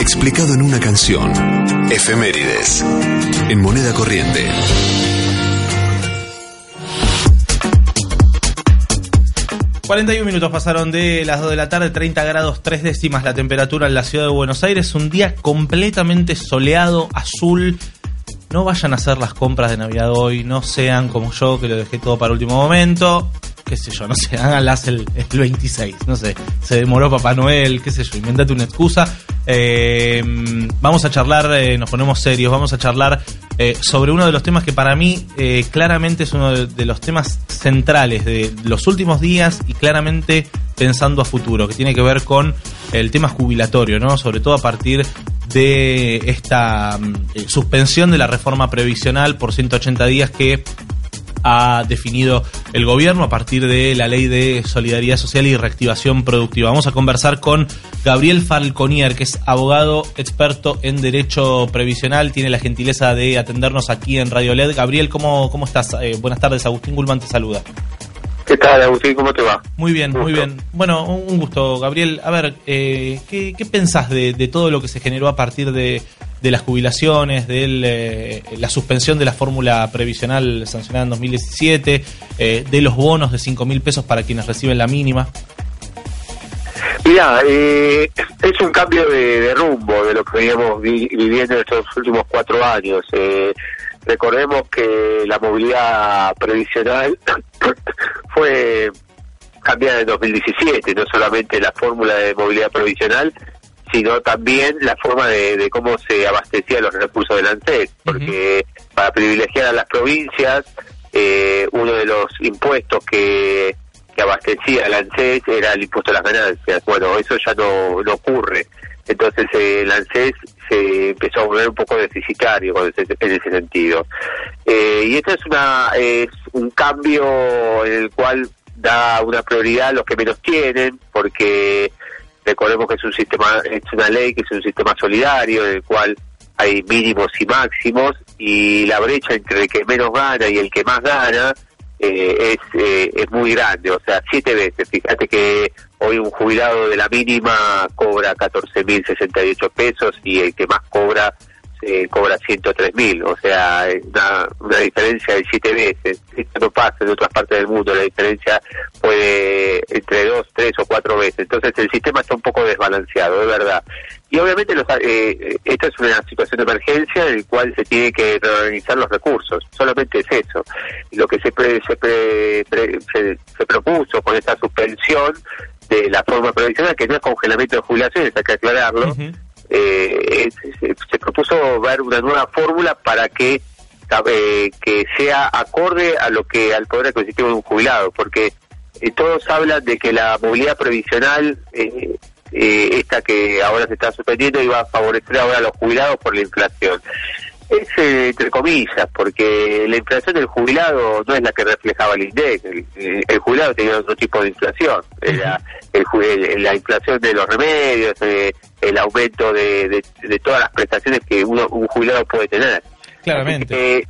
Explicado en una canción. Efemérides. En moneda corriente. y 41 minutos pasaron de las 2 de la tarde, 30 grados 3 décimas la temperatura en la ciudad de Buenos Aires. Un día completamente soleado, azul. No vayan a hacer las compras de Navidad hoy, no sean como yo que lo dejé todo para último momento. Qué sé yo, no sé, háganlas el, el 26, no sé. Se demoró Papá Noel, qué sé yo, invéntate una excusa. Eh, vamos a charlar, eh, nos ponemos serios, vamos a charlar eh, sobre uno de los temas que para mí claramente es uno de, los temas centrales de los últimos días y claramente pensando a futuro, que tiene que ver con el tema jubilatorio, ¿no? Sobre todo a partir de esta mm, suspensión de la reforma previsional por 180 días que ha definido el gobierno a partir de la ley de solidaridad social y reactivación productiva. Vamos a conversar con Gabriel Falconier, que es abogado experto en derecho previsional, tiene la gentileza de atendernos aquí en Radio LED. Gabriel, ¿cómo, cómo estás? Eh, buenas tardes, Agustín Gulman te saluda. ¿Qué tal, Agustín? ¿Cómo te va? Muy bien, muy bien. Bueno, un gusto, Gabriel. A ver, eh, ¿qué, qué pensás de, de todo lo que se generó a partir de, de las jubilaciones, de la suspensión de la fórmula previsional sancionada en 2017, eh, de los bonos de 5 mil pesos para quienes reciben la mínima? Mira, eh, es un cambio de, de rumbo de lo que veníamos vi- viviendo en estos últimos cuatro años. Eh, recordemos que la movilidad previsional fue cambiada en 2017, no solamente la fórmula de movilidad provisional, sino también la forma de, de cómo se abastecían los recursos del ANSES, porque para privilegiar a las provincias, eh, uno de los impuestos que, que abastecía el ANSES era el impuesto a las ganancias. Bueno, eso ya no, no ocurre. Entonces eh, el ANSES se empezó a volver un poco deficitario en ese sentido. Eh, y esto es, una, es un cambio en el cual da una prioridad a los que menos tienen, porque recordemos que es un sistema, es una ley que es un sistema solidario en el cual hay mínimos y máximos y la brecha entre el que menos gana y el que más gana eh, es, eh, es muy grande, o sea, siete veces. Fíjate que hoy un jubilado de la mínima cobra 14.068 pesos y el que más cobra eh, cobra 103.000, o sea, es una, una diferencia de siete veces. Esto no pasa en otras partes del mundo, la diferencia puede entre dos, tres o cuatro veces. Entonces el sistema está un poco desbalanceado, de verdad. Y obviamente los, eh, esto es una situación de emergencia en el cual se tiene que reorganizar los recursos, solamente es eso. Lo que se, pre- se, pre- pre- se, se propuso con esta suspensión de la forma previsional, que no es congelamiento de jubilaciones, hay que aclararlo, eh, se, se propuso ver una nueva fórmula para que eh, que sea acorde a lo que al poder adquisitivo de un jubilado, porque eh, todos hablan de que la movilidad previsional, esta que ahora se está suspendiendo, iba a favorecer ahora a los jubilados por la inflación. Es eh, entre comillas, porque la inflación del jubilado no es la que reflejaba el INDEC. El, el- jubilado tenía otro tipo de inflación. Era el, ju- el- la inflación de los remedios, eh, el aumento de, de- de todas las prestaciones que uno, un jubilado puede tener. Claramente. Eh,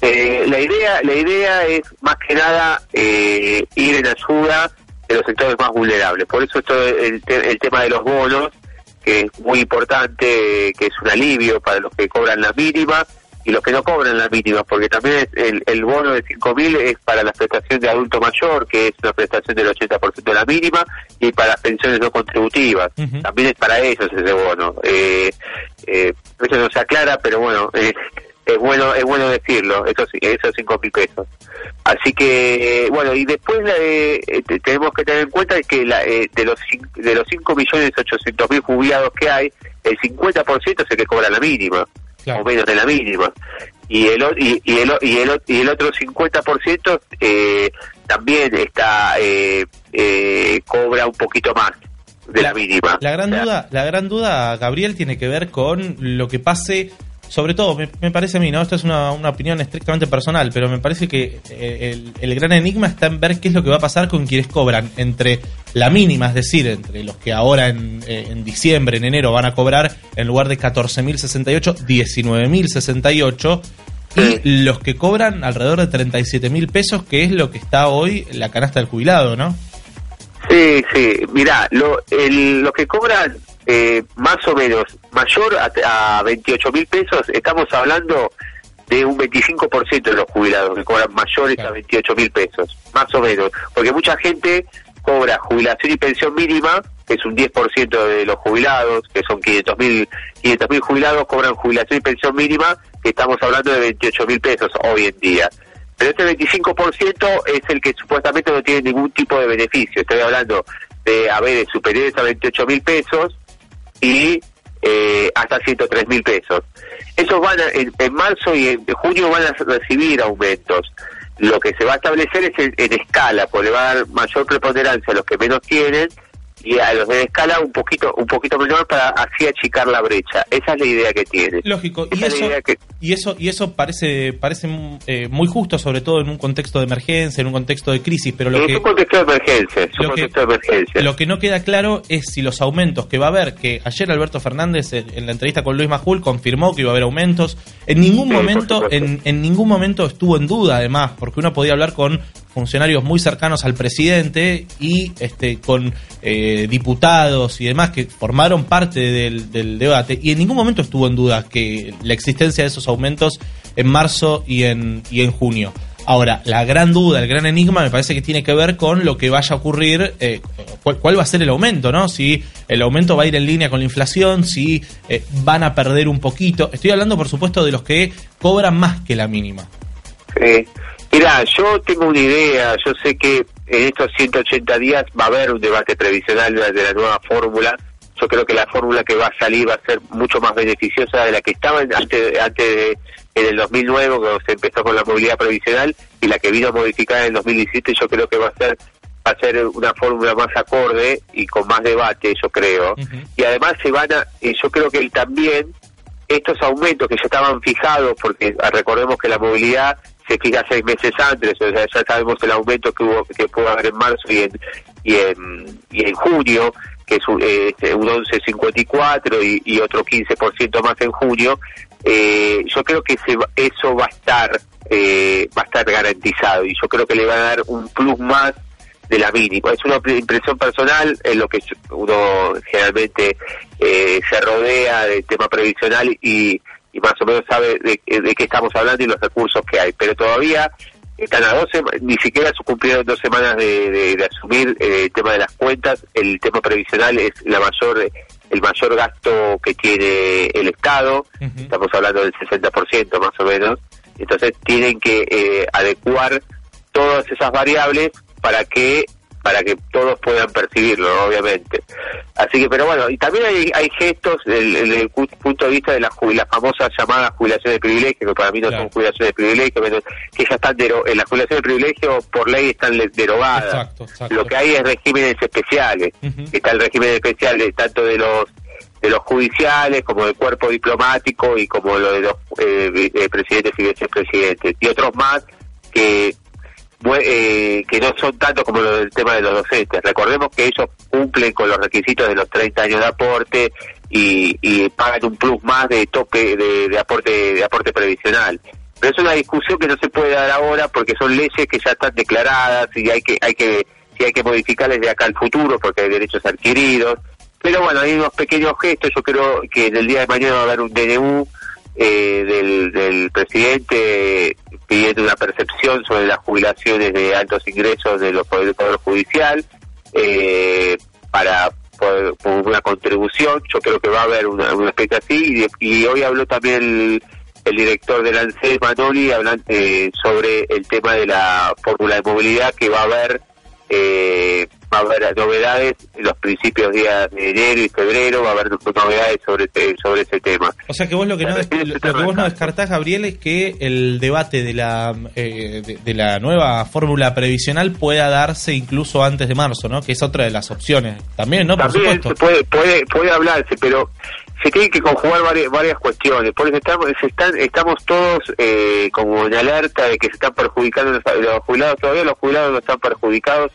eh, la idea la idea es más que nada eh, ir en ayuda de los sectores más vulnerables. Por eso todo el, te- el tema de los bonos, que es muy importante, que es un alivio para los que cobran la mínima y los que no cobran la mínima, porque también es- el, el bono de 5.000 es para la prestación de adulto mayor, que es una prestación del 80% de la mínima, y para las pensiones no contributivas. También es para ellos ese bono. Eh, eh, eso no se aclara, pero bueno, eh, es bueno es bueno decirlo, esos, esos 5.000 pesos. Así que, bueno, y después eh, eh, te- tenemos que tener en cuenta que la, eh, de los de los 5.800.000 jubilados que hay, el 50% es el que cobra la mínima, o menos de la mínima. Y el, y, y el, y el, y el otro 50% eh, también está eh, eh, cobra un poquito más de la, mínima. La gran duda, la gran duda, Gabriel, tiene que ver con lo que pase sobre todo, me, me parece a mí, ¿no? Esto es una, una opinión estrictamente personal, pero me parece que eh, el, el gran enigma está en ver qué es lo que va a pasar con quienes cobran entre la mínima, es decir, entre los que ahora en, eh, en diciembre, en enero van a cobrar en lugar de 14.068, 19.068 y los que cobran alrededor de 37 mil pesos, que es lo que está hoy la canasta del jubilado, ¿no? Sí, sí, mirá, lo, el, los que cobran eh, más o menos mayor a, a 28 mil pesos, estamos hablando de un 25% de los jubilados que cobran mayores a 28 mil pesos, más o menos, porque mucha gente cobra jubilación y pensión mínima, que es un 10% de los jubilados, que son 500 mil 500 mil jubilados, cobran jubilación y pensión mínima, que estamos hablando de 28 mil pesos hoy en día. Pero este 25% es el que supuestamente no tiene ningún tipo de beneficio. Estoy hablando de haberes superiores a 28 mil pesos y eh, hasta 103 mil pesos. Esos van a- en, marzo y en junio van a recibir aumentos. Lo que se va a establecer es en, en escala, porque le va a dar mayor preponderancia a los que menos tienen y a los de escala un poquito un poquito menor para así achicar la brecha. Esa es la idea que tiene. Lógico, y Esa eso, idea que y eso, y eso parece, parece eh, muy justo, sobre todo en un contexto de emergencia, en un contexto de crisis, pero lo es que, un contexto de emergencia, es un lo que- contexto de emergencia. Lo que no queda claro es si los aumentos que va a haber, que ayer Alberto Fernández en, en la entrevista con Luis Majul confirmó que iba a haber aumentos, en ningún Sí, momento, en, en ningún momento estuvo en duda además, porque uno podía hablar con funcionarios muy cercanos al presidente y este con eh, diputados y demás que formaron parte del, del debate y en ningún momento estuvo en duda que la existencia de esos aumentos en marzo y en, y en junio. Ahora, la gran duda, el gran enigma me parece que tiene que ver con lo que vaya a ocurrir, eh, cuál, va a ser el aumento, ¿no? Si el aumento va a ir en línea con la inflación, si eh, van a perder un poquito. Estoy hablando, por supuesto, de los que cobran más que la mínima. Eh, mira, yo tengo una idea, yo sé que en estos 180 días va a haber un debate previsional de la, nueva fórmula. Yo creo que la fórmula que va a salir va a ser mucho más beneficiosa de la que estaba antes, antes de en el 2009, cuando se empezó con la movilidad previsional, y la que vino a modificar en el 2017, yo creo que va a ser va a ser una fórmula más acorde y con más debate, yo creo. Y además se van a, y yo creo que también estos aumentos que ya estaban fijados, porque recordemos que la movilidad se fija seis meses antes, o sea, ya sabemos el aumento que hubo que pudo haber en marzo y en y en, y en junio, que es un, eh, un 11.54 y, y otro 15% más en junio, eh, yo creo que se eso va a estar eh, va a estar garantizado y yo creo que le va a dar un plus más de la mínima. Es una impresión personal en lo que uno generalmente eh, se rodea del tema previsional y, y más o menos sabe de, de qué estamos hablando y los recursos que hay. Pero todavía están a dos sema- ni siquiera se cumplieron dos semanas de, de- de asumir eh, el tema de las cuentas. El tema previsional es la mayor el mayor gasto que tiene el Estado. Estamos hablando del 60% más o menos. Entonces tienen que eh, adecuar todas esas variables para que para que todos puedan percibirlo, ¿no? obviamente. Así que, pero bueno, y también hay, hay gestos desde el, punto de vista de la, ju- la famosa llamada jubilación de privilegio, que para mí no son jubilaciones de privilegio, pero que ya están, dero- en la jubilación de privilegio por ley están derogadas. Exacto, exacto. Lo que hay es regímenes especiales. Está el régimen especial de tanto de los de los judiciales como del cuerpo diplomático y como lo de los eh, eh, presidentes y vicepresidentes y otros más que eh, que no son tanto como lo del tema de los docentes. Recordemos que ellos cumplen con los requisitos de los 30 años de aporte y, y pagan un plus más de tope de, de aporte de aporte previsional. Pero es una discusión que no se puede dar ahora porque son leyes que ya están declaradas y hay que hay que si hay que modificarles de acá al futuro porque hay derechos adquiridos. Pero bueno, hay unos pequeños gestos. Yo creo que en el día de mañana va a haber un DNU eh, del, del presidente pidiendo una percepción sobre las jubilaciones de altos ingresos de los poderes del Poder Judicial eh, para poder- por una contribución. Yo creo que va a haber una, especie así. Y, hoy habló también el, el director del ANSES, Manoli, hablan, eh, sobre el tema de la fórmula de movilidad que va a haber eh, va a haber novedades en los principios días de enero y febrero, va a haber novedades sobre este- sobre ese tema. O sea que vos lo que no, des- lo, lo que vos no descartás, Gabriel, es que el debate de la eh, de, de la nueva fórmula previsional pueda darse incluso antes de marzo, ¿no? Que es otra de las opciones. También, ¿no? Por También supuesto. puede, puede, puede hablarse, pero se tienen que conjugar varias, varias cuestiones. Por eso estamos, están, estamos todos eh, como en alerta de que se están perjudicando los, los jubilados. Todavía los jubilados no están perjudicados.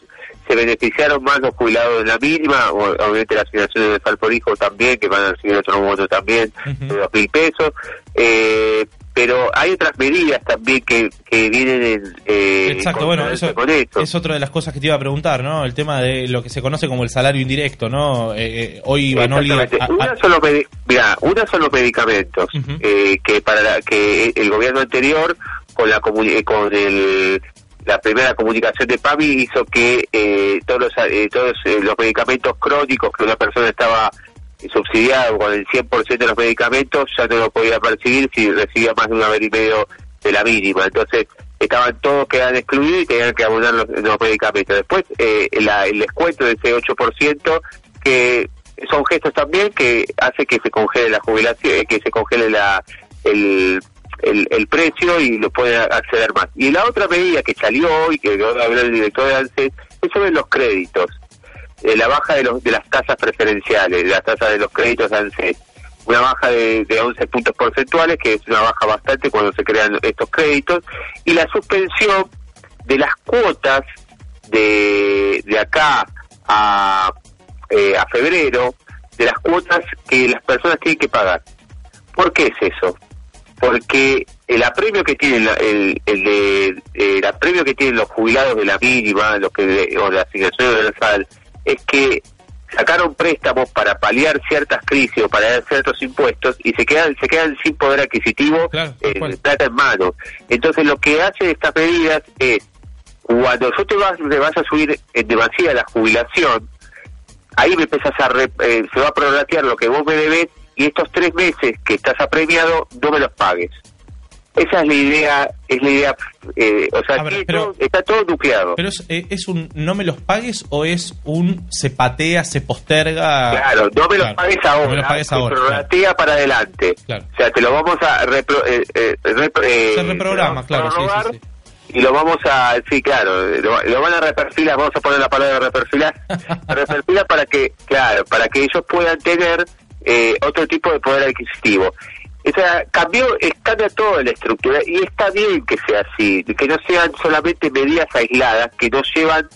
Se beneficiaron más los jubilados en la mínima, obviamente las asignaciones de sal por hijo también, que van a recibir otro monto también, de dos mil pesos. Eh, pero hay otras medidas también que, que vienen en, eh, Exacto, bueno, eso con esto. es otra de las cosas que te iba a preguntar, ¿no? El tema de lo que se conoce como el salario indirecto, ¿no? Eh, eh, hoy. Exactamente. a- a- Una son los medi- mirá, una son los medicamentos eh, que para la- que el gobierno anterior con la eh, con el la primera comunicación de PAMI hizo que eh, todos los, eh, todos los medicamentos crónicos que una persona estaba subsidiado con el 100% de los medicamentos ya no lo podía percibir si recibía más de una vez y medio de la mínima. Entonces estaban todos quedaban excluidos y tenían que abonar los, medicamentos. Después eh, la- el descuento de ese 8% que son gestos también que hace que se congele la jubilación, eh, que se congele la el, el, precio y lo puede acceder más. Y la otra medida que salió hoy, que habló el director de ANSES, es sobre los créditos, eh, la baja de, los, de las tasas preferenciales, las tasas de los créditos ANSES. Una baja de, de 11 puntos porcentuales, que es una baja bastante cuando se crean estos créditos, y la suspensión de las cuotas de, de acá a, eh, a febrero, de las cuotas que las personas tienen que pagar. ¿Por qué es eso? Porque el apremio que tienen el, el de el apremio que tienen los jubilados de la mínima, los que o de la asignación universal, es que sacaron préstamos para paliar ciertas crisis o para ciertos impuestos y se quedan se quedan sin poder adquisitivo eh, plata en mano. Entonces lo que hace estas medidas es cuando yo te vas, te vas a subir en demasía la jubilación, ahí me empezás a re- eh, se va a prorratear lo que vos me debes y estos tres meses que estás apremiado no me los pagues. Esa es la idea, es la idea, eh, o sea, todo- está todo nucleado. Pero es, eh, es un no me los pagues o es un se patea, se posterga. Claro, no me los Claro, pagues ahora, No me los pagues se ahora. claro. prorratea para adelante. O sea, te lo vamos a repro- eh, eh, repro- eh, Se reprograma, claro, sí, prorrogar sí, sí. y lo vamos a, sí, claro, lo, lo van a reperfilar, vamos a poner la palabra reperfilar, reperfilar para que, claro, para que ellos puedan tener eh, otro tipo de poder adquisitivo. O sea, cambió, es- cambia toda la estructura y está bien que sea así, que no sean solamente medidas aisladas que no llevan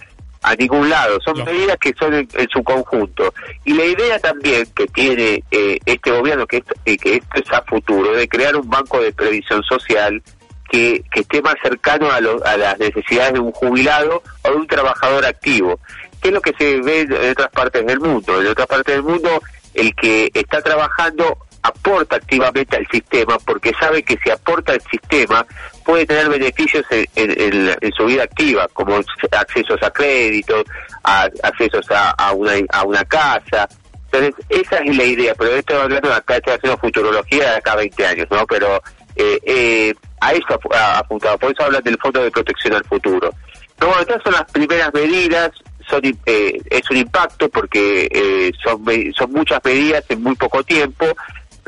a ningún lado, son medidas que son en, en su conjunto. Y la idea también que tiene eh, este gobierno, que, esto, eh, que esto es a futuro, de crear un banco de previsión social que, que esté más cercano a, lo- a las necesidades de un jubilado o de un trabajador activo, que es lo que se ve en otras partes del mundo. En otras partes del mundo, el que está trabajando aporta activamente al sistema porque sabe que si aporta al sistema puede tener beneficios en, en- en en su vida activa, como accesos a créditos, a- accesos a, una, a una casa. Entonces, esa es la idea, pero estoy hablando acá, estoy haciendo futurología de acá a 20 años, ¿no? Pero eh, eh, a eso ha apuntado, por eso hablan del Fondo de Protección al Futuro. Pero bueno, estas son las primeras medidas, son, eh, es un impacto porque eh, son, son muchas medidas en muy poco tiempo,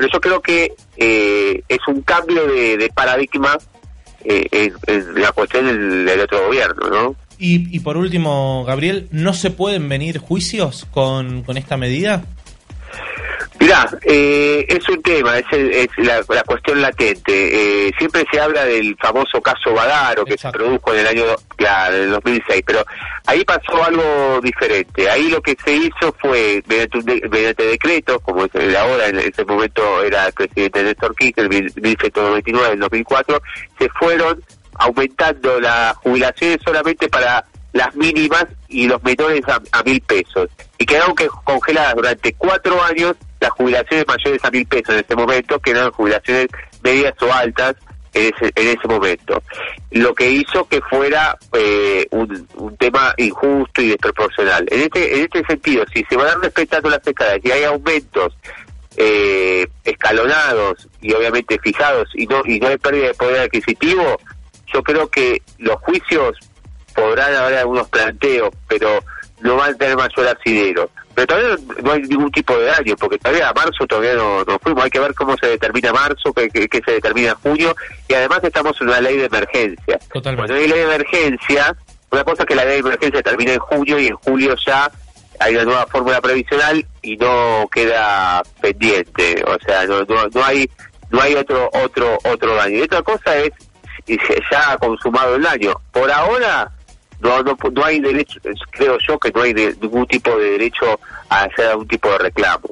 pero yo creo que eh, es un cambio de, paradigma eh, la cuestión del, del otro gobierno, ¿no? Y, y por último, Gabriel, ¿no se pueden venir juicios con, con esta medida? Mirá, eh, es un tema, es, el- es la, la cuestión latente. Eh, siempre se habla del famoso caso Badaro que se produjo en el año claro, en el 2006, pero ahí pasó algo diferente. Ahí lo que se hizo fue, mediante, un de- mediante decreto, como es el ahora, en ese momento era el presidente Néstor Kirchner, 1199 del 2004, se fueron aumentando las jubilaciones solamente para las mínimas y los menores a, a mil pesos. Y quedaron que congeladas durante cuatro años las jubilaciones mayores a mil pesos en ese momento, que eran jubilaciones medias o altas en ese, en ese momento. Lo que hizo que fuera eh, un, tema injusto y desproporcional. En este, en este sentido, si se van respetando las escalas y hay aumentos eh, escalonados y obviamente fijados y no, y no hay pérdida de poder adquisitivo, yo creo que los juicios podrán haber algunos planteos, pero no van a tener mayor asidero. Pero todavía no, hay ningún tipo de daño, porque todavía a marzo todavía no, no fuimos. Hay que ver cómo se determina marzo, qué, qué- qué se determina junio, y además estamos en una ley de emergencia. Cuando hay ley de emergencia, una cosa es que la ley de emergencia termina en junio y en julio ya hay una nueva fórmula previsional y no queda pendiente, o sea, no, no, no hay no hay otro otro otro daño. Y otra cosa es si se- ya ha consumado el daño. Por ahora no, no, no hay derecho, creo yo que no hay de- ningún tipo de derecho a hacer algún tipo de reclamo.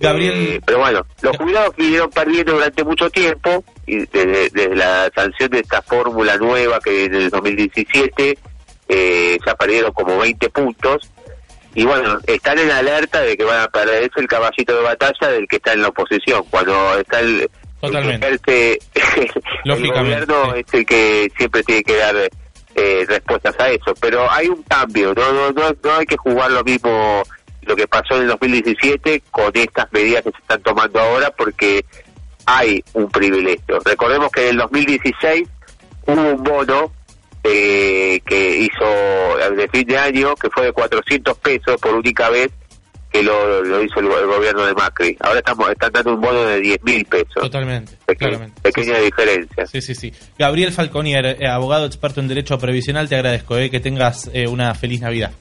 Gabriel- Eh, pero bueno, los jubilados que vinieron perdiendo durante mucho tiempo, y desde, desde la sanción de esta fórmula nueva que en el 2017 eh, ya perdieron como 20 puntos, y bueno, están en alerta de que van a perder. Es el caballito de batalla del que está en la oposición. Cuando está el, Totalmente. el gobierno, sí. es el que siempre tiene que dar eh, respuestas a eso. Pero hay un cambio, no, no, no, no hay que jugar lo mismo lo que pasó en el 2017 con estas medidas que se están tomando ahora porque hay un privilegio. Recordemos que en el 2016 hubo un bono eh, que hizo de fin de año que fue de 400 pesos por única vez que lo, lo hizo el, el gobierno de Macri. Ahora estamos están dando un bono de 10 mil pesos. Totalmente, Peque- claramente. pequeña diferencia. Sí, sí, sí. Gabriel Falconier, eh, abogado experto en derecho previsional, te agradezco eh, que tengas eh, una feliz Navidad.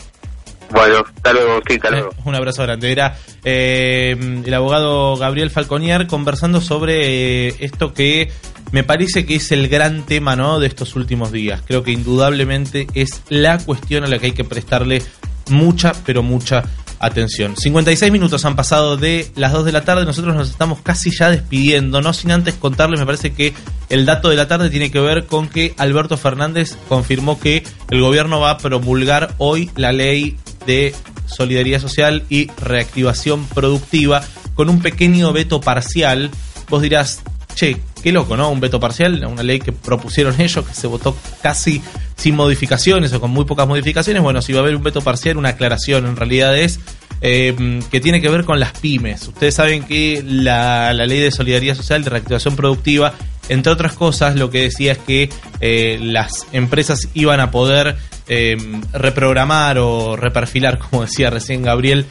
Bueno, hasta luego, sí, hasta luego. Eh, Un abrazo grande. Era eh, el abogado Gabriel Falconier conversando sobre eh, esto que me parece que es el gran tema ¿no? de estos últimos días. Creo que indudablemente es la cuestión a la que hay que prestarle mucha, pero mucha atención. 56 minutos han pasado de las 2 de la tarde, nosotros nos estamos casi ya despidiendo, no sin antes contarles, me parece que el dato de la tarde tiene que ver con que Alberto Fernández confirmó que el gobierno va a promulgar hoy la ley de solidaridad social y reactivación productiva con un pequeño veto parcial. Vos dirás, che, qué loco, ¿no? Un veto parcial, una ley que propusieron ellos, que se votó casi sin modificaciones o con muy pocas modificaciones. Bueno, si va a haber un veto parcial, una aclaración en realidad es eh, que tiene que ver con las pymes. Ustedes saben que la, ley de solidaridad social, de reactivación productiva, entre otras cosas, lo que decía es que eh, las empresas iban a poder eh, reprogramar o reperfilar, como decía recién Gabriel,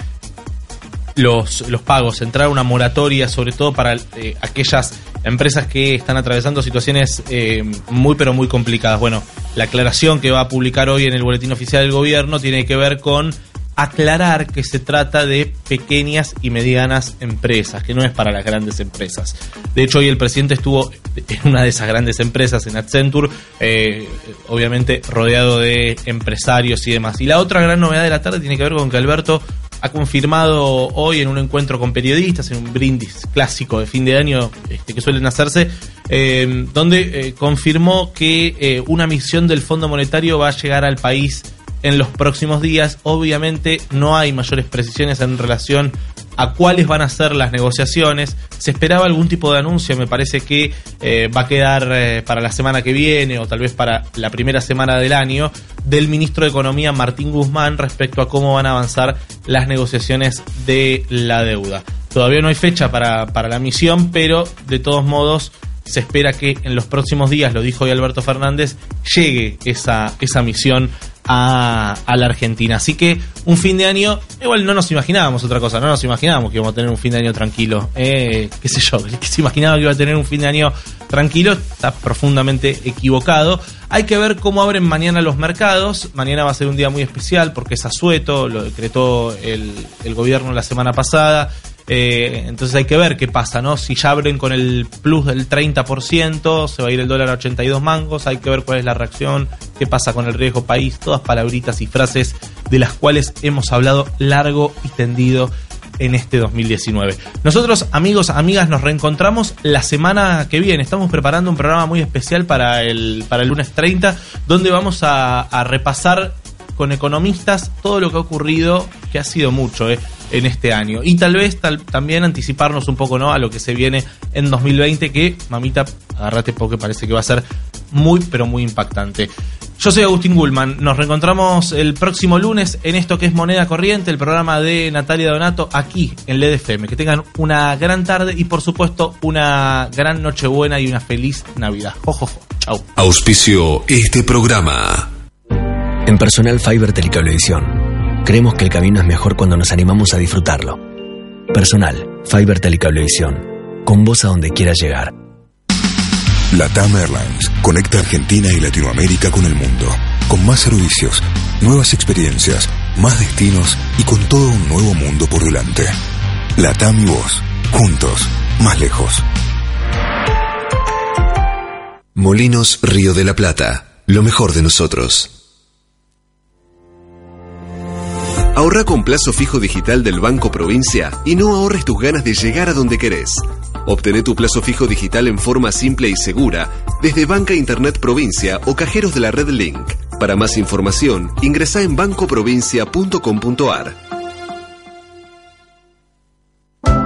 los, los pagos, entrar a una moratoria, sobre todo para eh, aquellas empresas que están atravesando situaciones eh, muy pero muy complicadas. Bueno, la aclaración que va a publicar hoy en el Boletín Oficial del Gobierno tiene que ver con aclarar que se trata de pequeñas y medianas empresas, que no es para las grandes empresas. De hecho, hoy el presidente estuvo en una de esas grandes empresas, en Accenture, eh, obviamente rodeado de empresarios y demás. Y la otra gran novedad de la tarde tiene que ver con que Alberto ha confirmado hoy en un encuentro con periodistas, en un brindis clásico de fin de año este, que suelen hacerse, eh, donde eh, confirmó que eh, una misión del Fondo Monetario va a llegar al país en los próximos días. Obviamente no hay mayores precisiones en relación a cuáles van a ser las negociaciones. Se esperaba algún tipo de anuncio, me parece que eh, va a quedar eh, para la semana que viene o tal vez para la primera semana del año del ministro de Economía Martín Guzmán respecto a cómo van a avanzar las negociaciones de la deuda. Todavía no hay fecha para, para la misión, pero de todos modos se espera que en los próximos días, lo dijo hoy Alberto Fernández, llegue esa, esa misión a, a, la Argentina. Así que un fin de año, igual no nos imaginábamos otra cosa, no nos imaginábamos que íbamos a tener un fin de año tranquilo. Eh, qué sé yo, el que se imaginaba que iba a tener un fin de año tranquilo está profundamente equivocado. Hay que ver cómo abren mañana los mercados. Mañana va a ser un día muy especial porque es asueto, lo decretó el, el gobierno la semana pasada. Eh, entonces hay que ver qué pasa, ¿no? Si ya abren con el plus del 30%, se va a ir el dólar a 82 mangos, hay que ver cuál es la reacción, qué pasa con el riesgo país, todas palabritas y frases de las cuales hemos hablado largo y tendido en este 2019. Nosotros, amigos, amigas, nos reencontramos la semana que viene. Estamos preparando un programa muy especial para el, para el lunes 30, donde vamos a, a repasar con economistas todo lo que ha ocurrido, que ha sido mucho, ¿eh? En este año. Y tal vez tal, también anticiparnos un poco ¿no? a lo que se viene en 2020, que, mamita, agárrate porque parece que va a ser muy, pero muy impactante. Yo soy Agustín Gullman, nos reencontramos el próximo lunes en esto que es Moneda Corriente, el programa de Natalia Donato, aquí en LED FM. Que tengan una gran tarde y por supuesto una gran Nochebuena y una feliz Navidad. Jojojo, chau. Auspicio este programa. En Personal Fiber Telecablevisión, creemos que el camino es mejor cuando nos animamos a disfrutarlo. Personal Fiber Telecablevisión, con vos a donde quieras llegar. LATAM Airlines conecta Argentina y Latinoamérica con el mundo, con más servicios, nuevas experiencias más destinos y con todo un nuevo mundo por delante. Latam y vos, juntos, más lejos. Molinos Río de la Plata, lo mejor de nosotros. Ahorra con plazo fijo digital del Banco Provincia y no ahorres tus ganas de llegar a donde querés. Obtené tu plazo fijo digital en forma simple y segura desde Banca Internet Provincia o cajeros de la red Link. Para más información, ingresa en bancoprovincia.com.ar.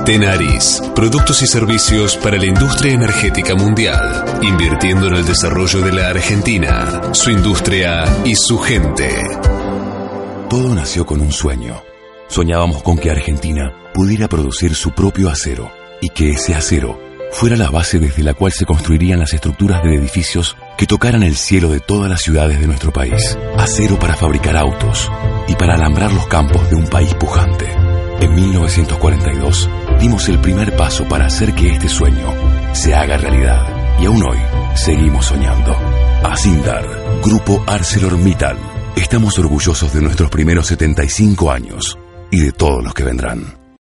Tenaris, productos y servicios para la industria energética mundial, invirtiendo en el desarrollo de la Argentina, su industria y su gente. Todo nació con un sueño. Soñábamos con que Argentina pudiera producir su propio acero y que ese acero fuera la base desde la cual se construirían las estructuras de edificios que tocaran el cielo de todas las ciudades de nuestro país. Acero para fabricar autos y para alambrar los campos de un país pujante. En 1942 dimos el primer paso para hacer que este sueño se haga realidad y aún hoy seguimos soñando. Asindar, Grupo ArcelorMittal. Estamos orgullosos de nuestros primeros 75 años y de todos los que vendrán.